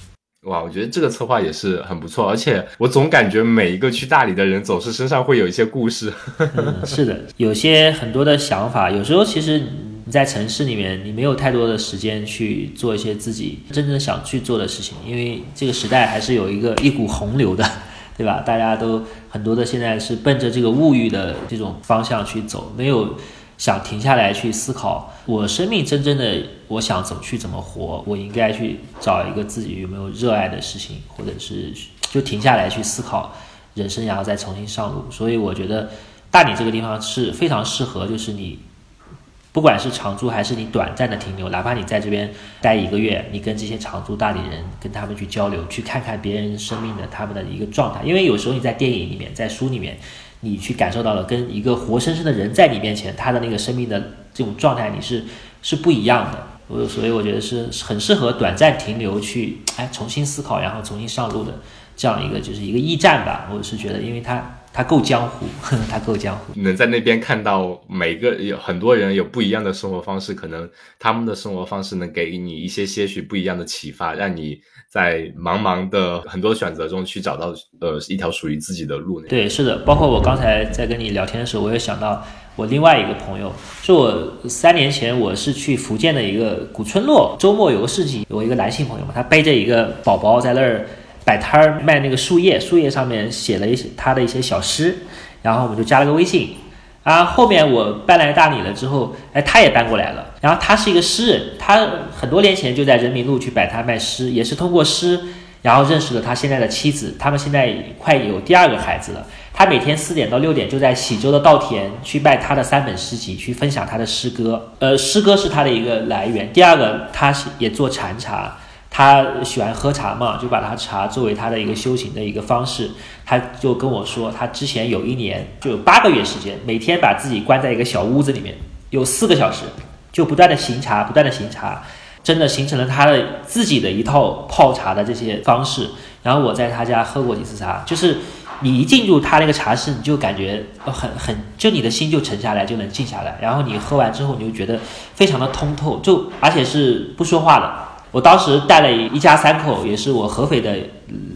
哇，我觉得这个策划也是很不错，而且我总感觉每一个去大理的人总是身上会有一些故事。是的，有些很多的想法，有时候其实你在城市里面，你没有太多的时间去做一些自己真正想去做的事情，因为这个时代还是有一个一股洪流的。对吧？大家都很多的现在是奔着这个物欲的这种方向去走，没有想停下来去思考，我生命真正的我想怎么去怎么活，我应该去找一个自己有没有热爱的事情，或者是就停下来去思考人生，然后再重新上路。所以我觉得大理这个地方是非常适合，就是你不管是长租还是你短暂的停留，哪怕你在这边待一个月，你跟这些长租大理人跟他们去交流，去看看别人生命的他们的一个状态，因为有时候你在电影里面，在书里面。你去感受到了跟一个活生生的人在你面前，他的那个生命的这种状态，你是是不一样的。我所以我觉得是很适合短暂停留去，哎，重新思考，然后重新上路的这样一个就是一个驿站吧。我是觉得，因为它它够江湖，它够江湖。能在那边看到每个有很多人有不一样的生活方式，可能他们的生活方式能给你一些些许不一样的启发，让你。在茫茫的很多选择中去找到呃一条属于自己的路。对，是的，包括我刚才在跟你聊天的时候，我也想到我另外一个朋友，是我三年前我是去福建的一个古村落，周末有个市集，有一个男性朋友嘛，他背着一个宝宝在那儿摆摊儿卖那个树叶，树叶上面写了一些他的一些小诗，然后我们就加了个微信。啊，后面我搬来大理了之后，哎，他也搬过来了。然后他是一个诗人，他很多年前就在人民路去摆摊卖诗，也是通过诗，然后认识了他现在的妻子。他们现在快有第二个孩子了。他每天四点到六点就在喜洲的稻田去卖他的三本诗集，去分享他的诗歌。呃，诗歌是他的一个来源。第二个，他是也做禅茶。他喜欢喝茶嘛，就把他茶作为他的一个修行的一个方式。他就跟我说，他之前有一年就有八个月时间，每天把自己关在一个小屋子里面，有四个小时，就不断的行茶，不断的行茶，真的形成了他的自己的一套泡茶的这些方式。然后我在他家喝过几次茶，就是你一进入他那个茶室，你就感觉很很，就你的心就沉下来，就能静下来。然后你喝完之后，你就觉得非常的通透，就而且是不说话的。我当时带了一一家三口，也是我合肥的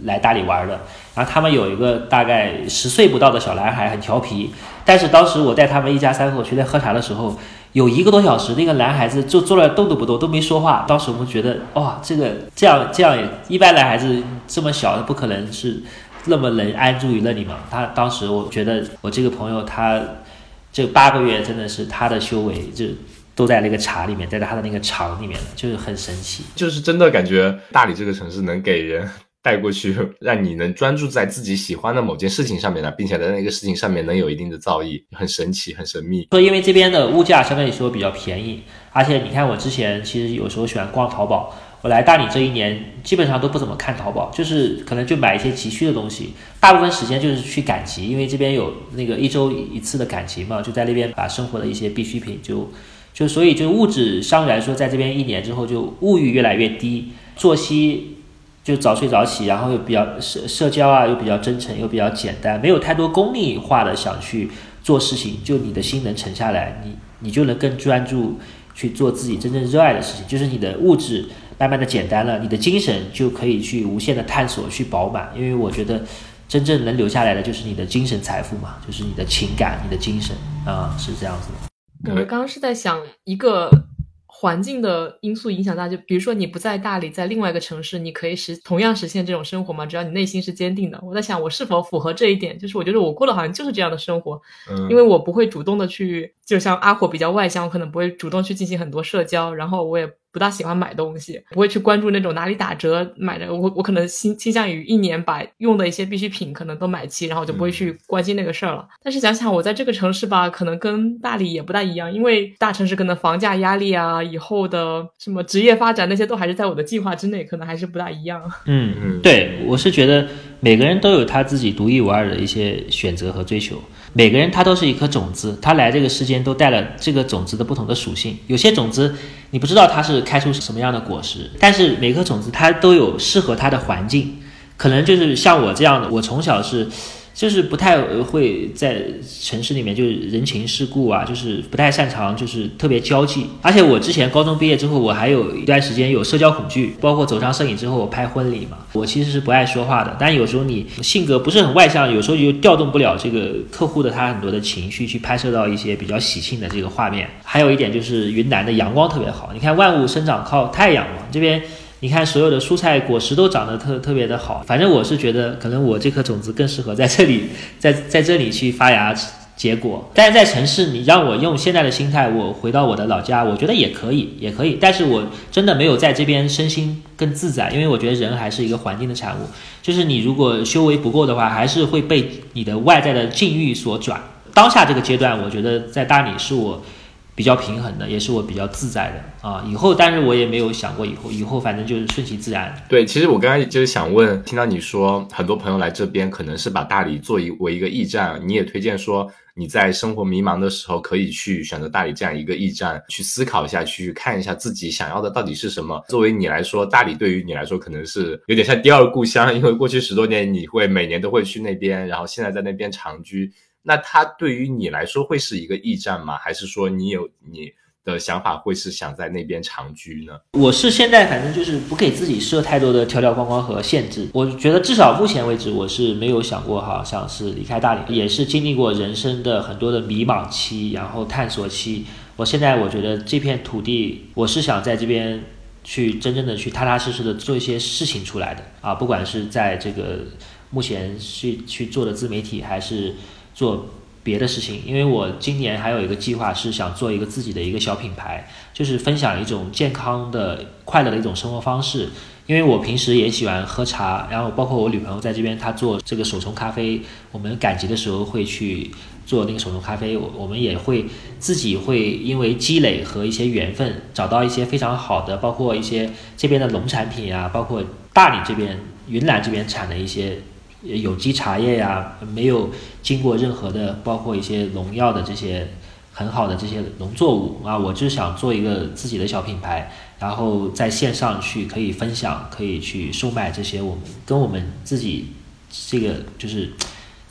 来大理玩的。然后他们有一个大概十岁不到的小男孩，很调皮。但是当时我带他们一家三口去那喝茶的时候，有一个多小时，那个男孩子就坐那动都不动，都没说话。当时我们觉得，哇，这个这样这样，一般男孩子这么小，不可能是那么能安住于那里嘛。他当时我觉得，我这个朋友他这八个月真的是他的修为就。都在那个茶里面，在他的那个厂里面了，就是很神奇，就是真的感觉大理这个城市能给人带过去，让你能专注在自己喜欢的某件事情上面呢，并且在那个事情上面能有一定的造诣，很神奇，很神秘。说因为这边的物价相对来说比较便宜，而且你看我之前其实有时候喜欢逛淘宝，我来大理这一年基本上都不怎么看淘宝，就是可能就买一些急需的东西，大部分时间就是去赶集，因为这边有那个一周一次的赶集嘛，就在那边把生活的一些必需品就。就所以，就物质相对来说，在这边一年之后，就物欲越来越低，作息就早睡早起，然后又比较社社交啊，又比较真诚，又比较简单，没有太多功利化的想去做事情，就你的心能沉下来，你你就能更专注去做自己真正热爱的事情。就是你的物质慢慢的简单了，你的精神就可以去无限的探索，去饱满。因为我觉得，真正能留下来的就是你的精神财富嘛，就是你的情感，你的精神啊，是这样子的。我刚刚是在想一个环境的因素影响大，就比如说你不在大理，在另外一个城市，你可以实同样实现这种生活吗？只要你内心是坚定的。我在想，我是否符合这一点？就是我觉得我过的好像就是这样的生活，嗯因为我不会主动的去，就像阿火比较外向，我可能不会主动去进行很多社交，然后我也。不大喜欢买东西，不会去关注那种哪里打折买的。我我可能倾倾向于一年把用的一些必需品可能都买齐，然后就不会去关心那个事儿了。但是想想我在这个城市吧，可能跟大理也不大一样，因为大城市可能房价压力啊，以后的什么职业发展那些都还是在我的计划之内，可能还是不大一样。嗯嗯，对我是觉得每个人都有他自己独一无二的一些选择和追求。每个人他都是一颗种子，他来这个世间都带了这个种子的不同的属性。有些种子你不知道它是开出什么样的果实，但是每颗种子它都有适合它的环境。可能就是像我这样的，我从小是。就是不太会在城市里面，就是人情世故啊，就是不太擅长，就是特别交际。而且我之前高中毕业之后，我还有一段时间有社交恐惧，包括走上摄影之后，我拍婚礼嘛，我其实是不爱说话的。但有时候你性格不是很外向，有时候就调动不了这个客户的他很多的情绪，去拍摄到一些比较喜庆的这个画面。还有一点就是云南的阳光特别好，你看万物生长靠太阳嘛，这边。你看，所有的蔬菜果实都长得特特别的好。反正我是觉得，可能我这颗种子更适合在这里，在在这里去发芽结果。但是在城市，你让我用现在的心态，我回到我的老家，我觉得也可以，也可以。但是我真的没有在这边身心更自在，因为我觉得人还是一个环境的产物。就是你如果修为不够的话，还是会被你的外在的境遇所转。当下这个阶段，我觉得在大理是我。比较平衡的，也是我比较自在的啊。以后，但是我也没有想过以后，以后反正就是顺其自然。对，其实我刚才就是想问，听到你说很多朋友来这边可能是把大理作为一个驿站，你也推荐说你在生活迷茫的时候可以去选择大理这样一个驿站，去思考一下，去看一下自己想要的到底是什么。作为你来说，大理对于你来说可能是有点像第二故乡，因为过去十多年你会每年都会去那边，然后现在在那边长居。那它对于你来说会是一个驿站吗？还是说你有你的想法会是想在那边长居呢？我是现在反正就是不给自己设太多的条条框框和限制。我觉得至少目前为止我是没有想过好像是离开大理，也是经历过人生的很多的迷茫期，然后探索期。我现在我觉得这片土地，我是想在这边去真正的去踏踏实实的做一些事情出来的啊，不管是在这个目前去去做的自媒体还是。做别的事情，因为我今年还有一个计划是想做一个自己的一个小品牌，就是分享一种健康的、快乐的一种生活方式。因为我平时也喜欢喝茶，然后包括我女朋友在这边，她做这个手冲咖啡，我们赶集的时候会去做那个手冲咖啡。我我们也会自己会因为积累和一些缘分，找到一些非常好的，包括一些这边的农产品啊，包括大理这边、云南这边产的一些。有机茶叶呀，没有经过任何的，包括一些农药的这些很好的这些农作物啊，我就想做一个自己的小品牌，然后在线上去可以分享，可以去售卖这些我们跟我们自己这个就是。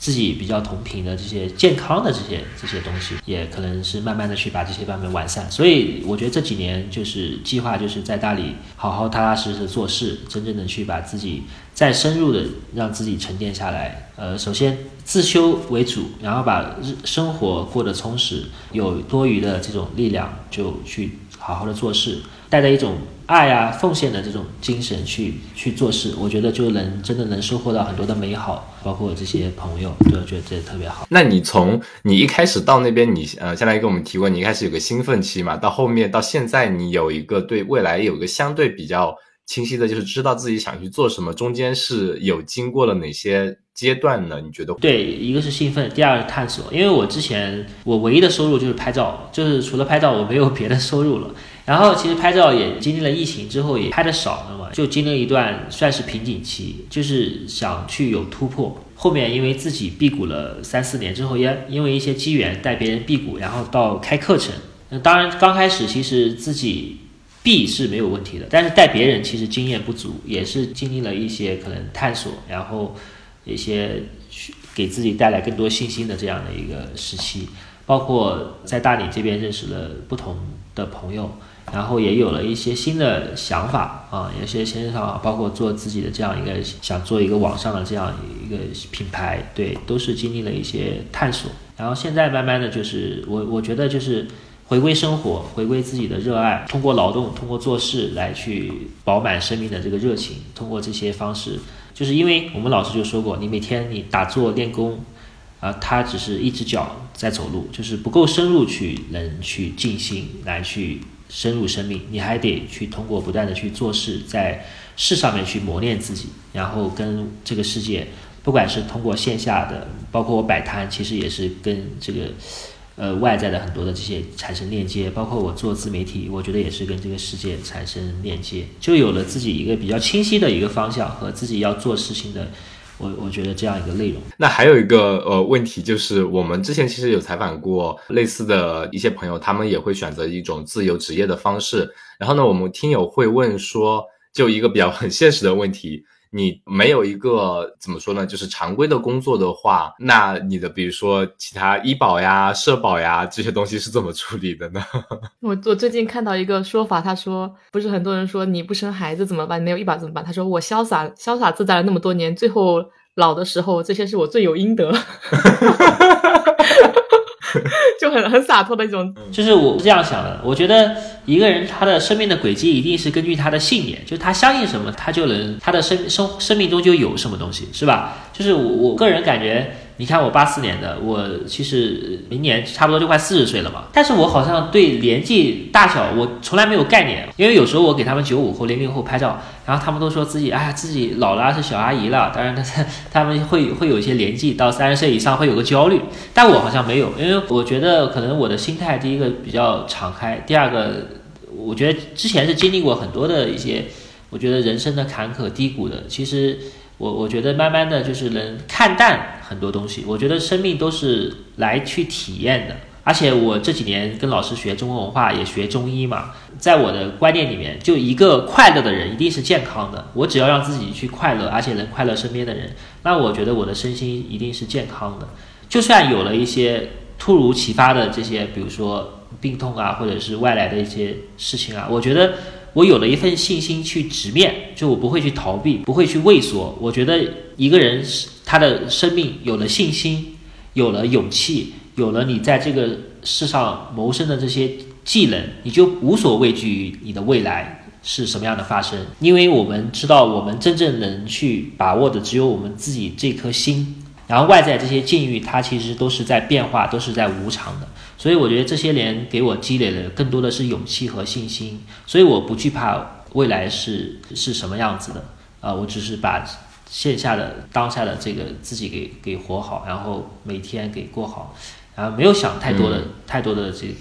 自己比较同频的这些健康的这些这些东西，也可能是慢慢的去把这些版本完善。所以我觉得这几年就是计划，就是在大理好好踏踏实实做事，真正的去把自己再深入的让自己沉淀下来。呃，首先自修为主，然后把日生活过得充实，有多余的这种力量就去好好的做事。带着一种爱啊、奉献的这种精神去去做事，我觉得就能真的能收获到很多的美好，包括这些朋友，对，我觉得这特别好。那你从你一开始到那边，你呃，相当于跟我们提过，你一开始有个兴奋期嘛，到后面到现在，你有一个对未来有一个相对比较清晰的，就是知道自己想去做什么，中间是有经过了哪些阶段呢？你觉得？对，一个是兴奋，第二是探索。因为我之前我唯一的收入就是拍照，就是除了拍照，我没有别的收入了。然后其实拍照也经历了疫情之后也拍的少了嘛，就经历一段算是瓶颈期，就是想去有突破。后面因为自己辟谷了三四年之后，也因为一些机缘带别人辟谷，然后到开课程。那当然刚开始其实自己 B 是没有问题的，但是带别人其实经验不足，也是经历了一些可能探索，然后一些给自己带来更多信心的这样的一个时期。包括在大理这边认识了不同的朋友。然后也有了一些新的想法啊，有些新想法，包括做自己的这样一个想做一个网上的这样一个品牌，对，都是经历了一些探索。然后现在慢慢的就是我我觉得就是回归生活，回归自己的热爱，通过劳动，通过做事来去饱满生命的这个热情。通过这些方式，就是因为我们老师就说过，你每天你打坐练功，啊，他只是一只脚在走路，就是不够深入去能去静心来去。深入生命，你还得去通过不断的去做事，在事上面去磨练自己，然后跟这个世界，不管是通过线下的，包括我摆摊，其实也是跟这个，呃，外在的很多的这些产生链接，包括我做自媒体，我觉得也是跟这个世界产生链接，就有了自己一个比较清晰的一个方向和自己要做事情的。我我觉得这样一个内容，那还有一个呃问题就是，我们之前其实有采访过类似的一些朋友，他们也会选择一种自由职业的方式。然后呢，我们听友会问说，就一个比较很现实的问题。你没有一个怎么说呢？就是常规的工作的话，那你的比如说其他医保呀、社保呀这些东西是怎么处理的呢？我我最近看到一个说法，他说不是很多人说你不生孩子怎么办？没有医保怎么办？他说 我潇洒潇洒自在了那么多年，最后老的时候这些是我罪有应得。就很很洒脱的一种，就是我是这样想的。我觉得一个人他的生命的轨迹一定是根据他的信念，就是他相信什么，他就能他的生生生命中就有什么东西，是吧？就是我我个人感觉。你看我八四年的，我其实明年差不多就快四十岁了嘛。但是我好像对年纪大小我从来没有概念，因为有时候我给他们九五后、零零后拍照，然后他们都说自己哎呀自己老了是小阿姨了。当然他 他们会会有一些年纪到三十岁以上会有个焦虑，但我好像没有，因为我觉得可能我的心态第一个比较敞开，第二个我觉得之前是经历过很多的一些，我觉得人生的坎坷低谷的，其实。我我觉得慢慢的就是能看淡很多东西。我觉得生命都是来去体验的，而且我这几年跟老师学中国文化，也学中医嘛，在我的观念里面，就一个快乐的人一定是健康的。我只要让自己去快乐，而且能快乐身边的人，那我觉得我的身心一定是健康的。就算有了一些突如其发的这些，比如说病痛啊，或者是外来的一些事情啊，我觉得。我有了一份信心去直面，就我不会去逃避，不会去畏缩。我觉得一个人他的生命有了信心，有了勇气，有了你在这个世上谋生的这些技能，你就无所畏惧于你的未来是什么样的发生。因为我们知道，我们真正能去把握的只有我们自己这颗心。然后外在这些境遇，它其实都是在变化，都是在无常的。所以我觉得这些年给我积累的更多的是勇气和信心，所以我不惧怕未来是是什么样子的啊，我只是把线下的当下的这个自己给给活好，然后每天给过好，然后没有想太多的太多的这个。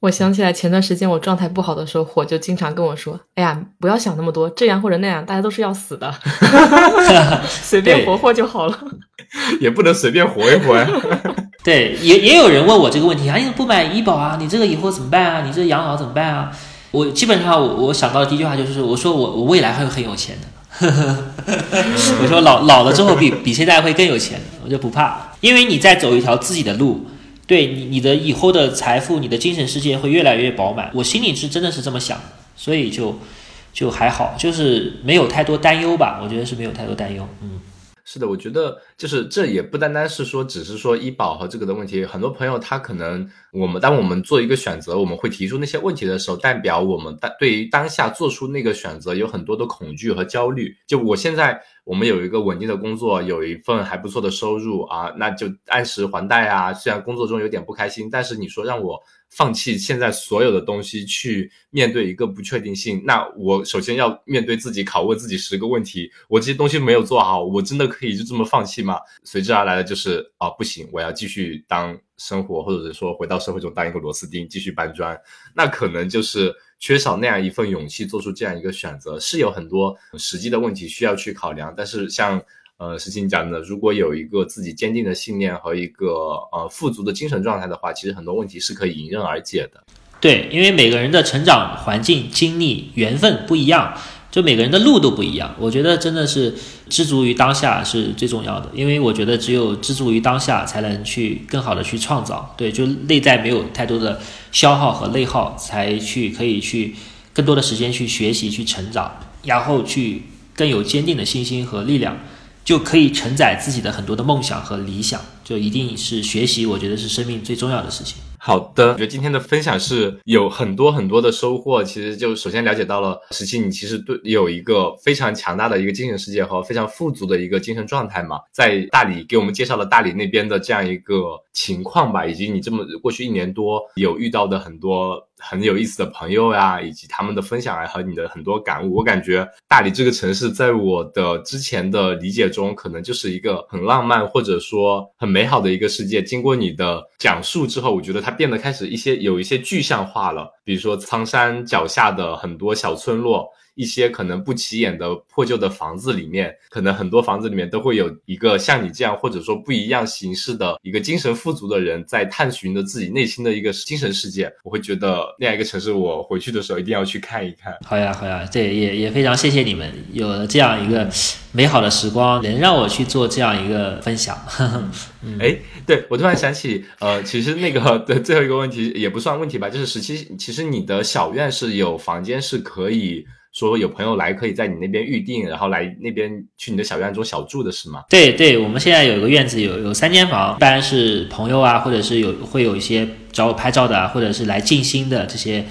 我想起来前段时间我状态不好的时候，火就经常跟我说：“哎呀，不要想那么多，这样或者那样，大家都是要死的，随便活活就好了。”也不能随便活一活呀。对，也也有人问我这个问题啊，你不买医保啊？你这个以后怎么办啊？你这养老怎么办啊？我基本上我我想到的第一句话就是，我说我我未来会很有钱的。我说老老了之后比比现在会更有钱，我就不怕，因为你在走一条自己的路，对你你的以后的财富，你的精神世界会越来越饱满。我心里是真的是这么想，所以就就还好，就是没有太多担忧吧。我觉得是没有太多担忧，嗯。是的，我觉得就是这也不单单是说，只是说医保和这个的问题。很多朋友他可能，我们当我们做一个选择，我们会提出那些问题的时候，代表我们当对于当下做出那个选择有很多的恐惧和焦虑。就我现在，我们有一个稳定的工作，有一份还不错的收入啊，那就按时还贷啊。虽然工作中有点不开心，但是你说让我。放弃现在所有的东西去面对一个不确定性，那我首先要面对自己，拷问自己十个问题：我这些东西没有做好，我真的可以就这么放弃吗？随之而来的就是啊，不行，我要继续当生活，或者是说回到社会中当一个螺丝钉，继续搬砖。那可能就是缺少那样一份勇气，做出这样一个选择，是有很多实际的问题需要去考量。但是像。呃，石青讲的，如果有一个自己坚定的信念和一个呃富足的精神状态的话，其实很多问题是可以迎刃而解的。对，因为每个人的成长环境、经历、缘分不一样，就每个人的路都不一样。我觉得真的是知足于当下是最重要的，因为我觉得只有知足于当下，才能去更好的去创造。对，就内在没有太多的消耗和内耗，才去可以去更多的时间去学习、去成长，然后去更有坚定的信心和力量。就可以承载自己的很多的梦想和理想，就一定是学习，我觉得是生命最重要的事情。好的，我觉得今天的分享是有很多很多的收获。其实就首先了解到了十七，你其实对有一个非常强大的一个精神世界和非常富足的一个精神状态嘛。在大理给我们介绍了大理那边的这样一个情况吧，以及你这么过去一年多有遇到的很多。很有意思的朋友呀，以及他们的分享啊，和你的很多感悟，我感觉大理这个城市，在我的之前的理解中，可能就是一个很浪漫或者说很美好的一个世界。经过你的讲述之后，我觉得它变得开始一些有一些具象化了，比如说苍山脚下的很多小村落。一些可能不起眼的破旧的房子里面，可能很多房子里面都会有一个像你这样，或者说不一样形式的一个精神富足的人，在探寻着自己内心的一个精神世界。我会觉得那样一个城市，我回去的时候一定要去看一看。好呀，好呀，这，也也非常谢谢你们有了这样一个美好的时光，能让我去做这样一个分享。哎，对我突然想起，呃，其实那个的最后一个问题也不算问题吧，就是十七，其实你的小院是有房间是可以。说有朋友来，可以在你那边预定，然后来那边去你的小院中小住的是吗？对对，我们现在有一个院子，有有三间房，一般是朋友啊，或者是有会有一些找我拍照的，或者是来静心的这些，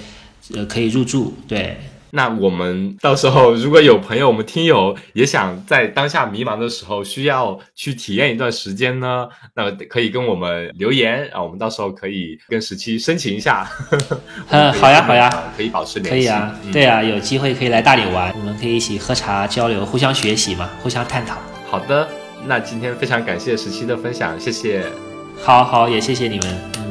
呃，可以入住。对，那我们到时候如果有朋友，我们听友也想在当下迷茫的时候需要去体验一段时间呢，那可以跟我们留言啊，我们到时候可以跟十七申请一下。嗯，好呀，好呀，可以保持联系。可以啊，对啊，有机会可以来大理玩，我们可以一起喝茶交流，互相学习嘛，互相探讨。好的，那今天非常感谢十七的分享，谢谢。好好，也谢谢你们。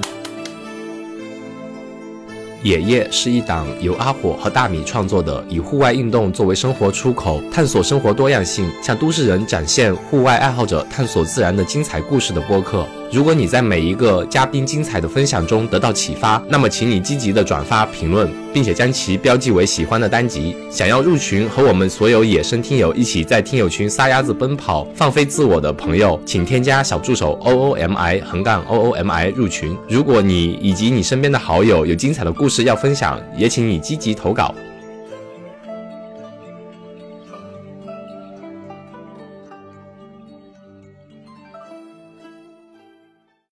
野夜是一档由阿火和大米创作的，以户外运动作为生活出口，探索生活多样性，向都市人展现户外爱好者探索自然的精彩故事的播客。如果你在每一个嘉宾精彩的分享中得到启发，那么请你积极的转发评论，并且将其标记为喜欢的单集。想要入群和我们所有野生听友一起在听友群撒丫子奔跑、放飞自我的朋友，请添加小助手 o o m i 横杠 o o m i 入群。如果你以及你身边的好友有精彩的故事要分享，也请你积极投稿。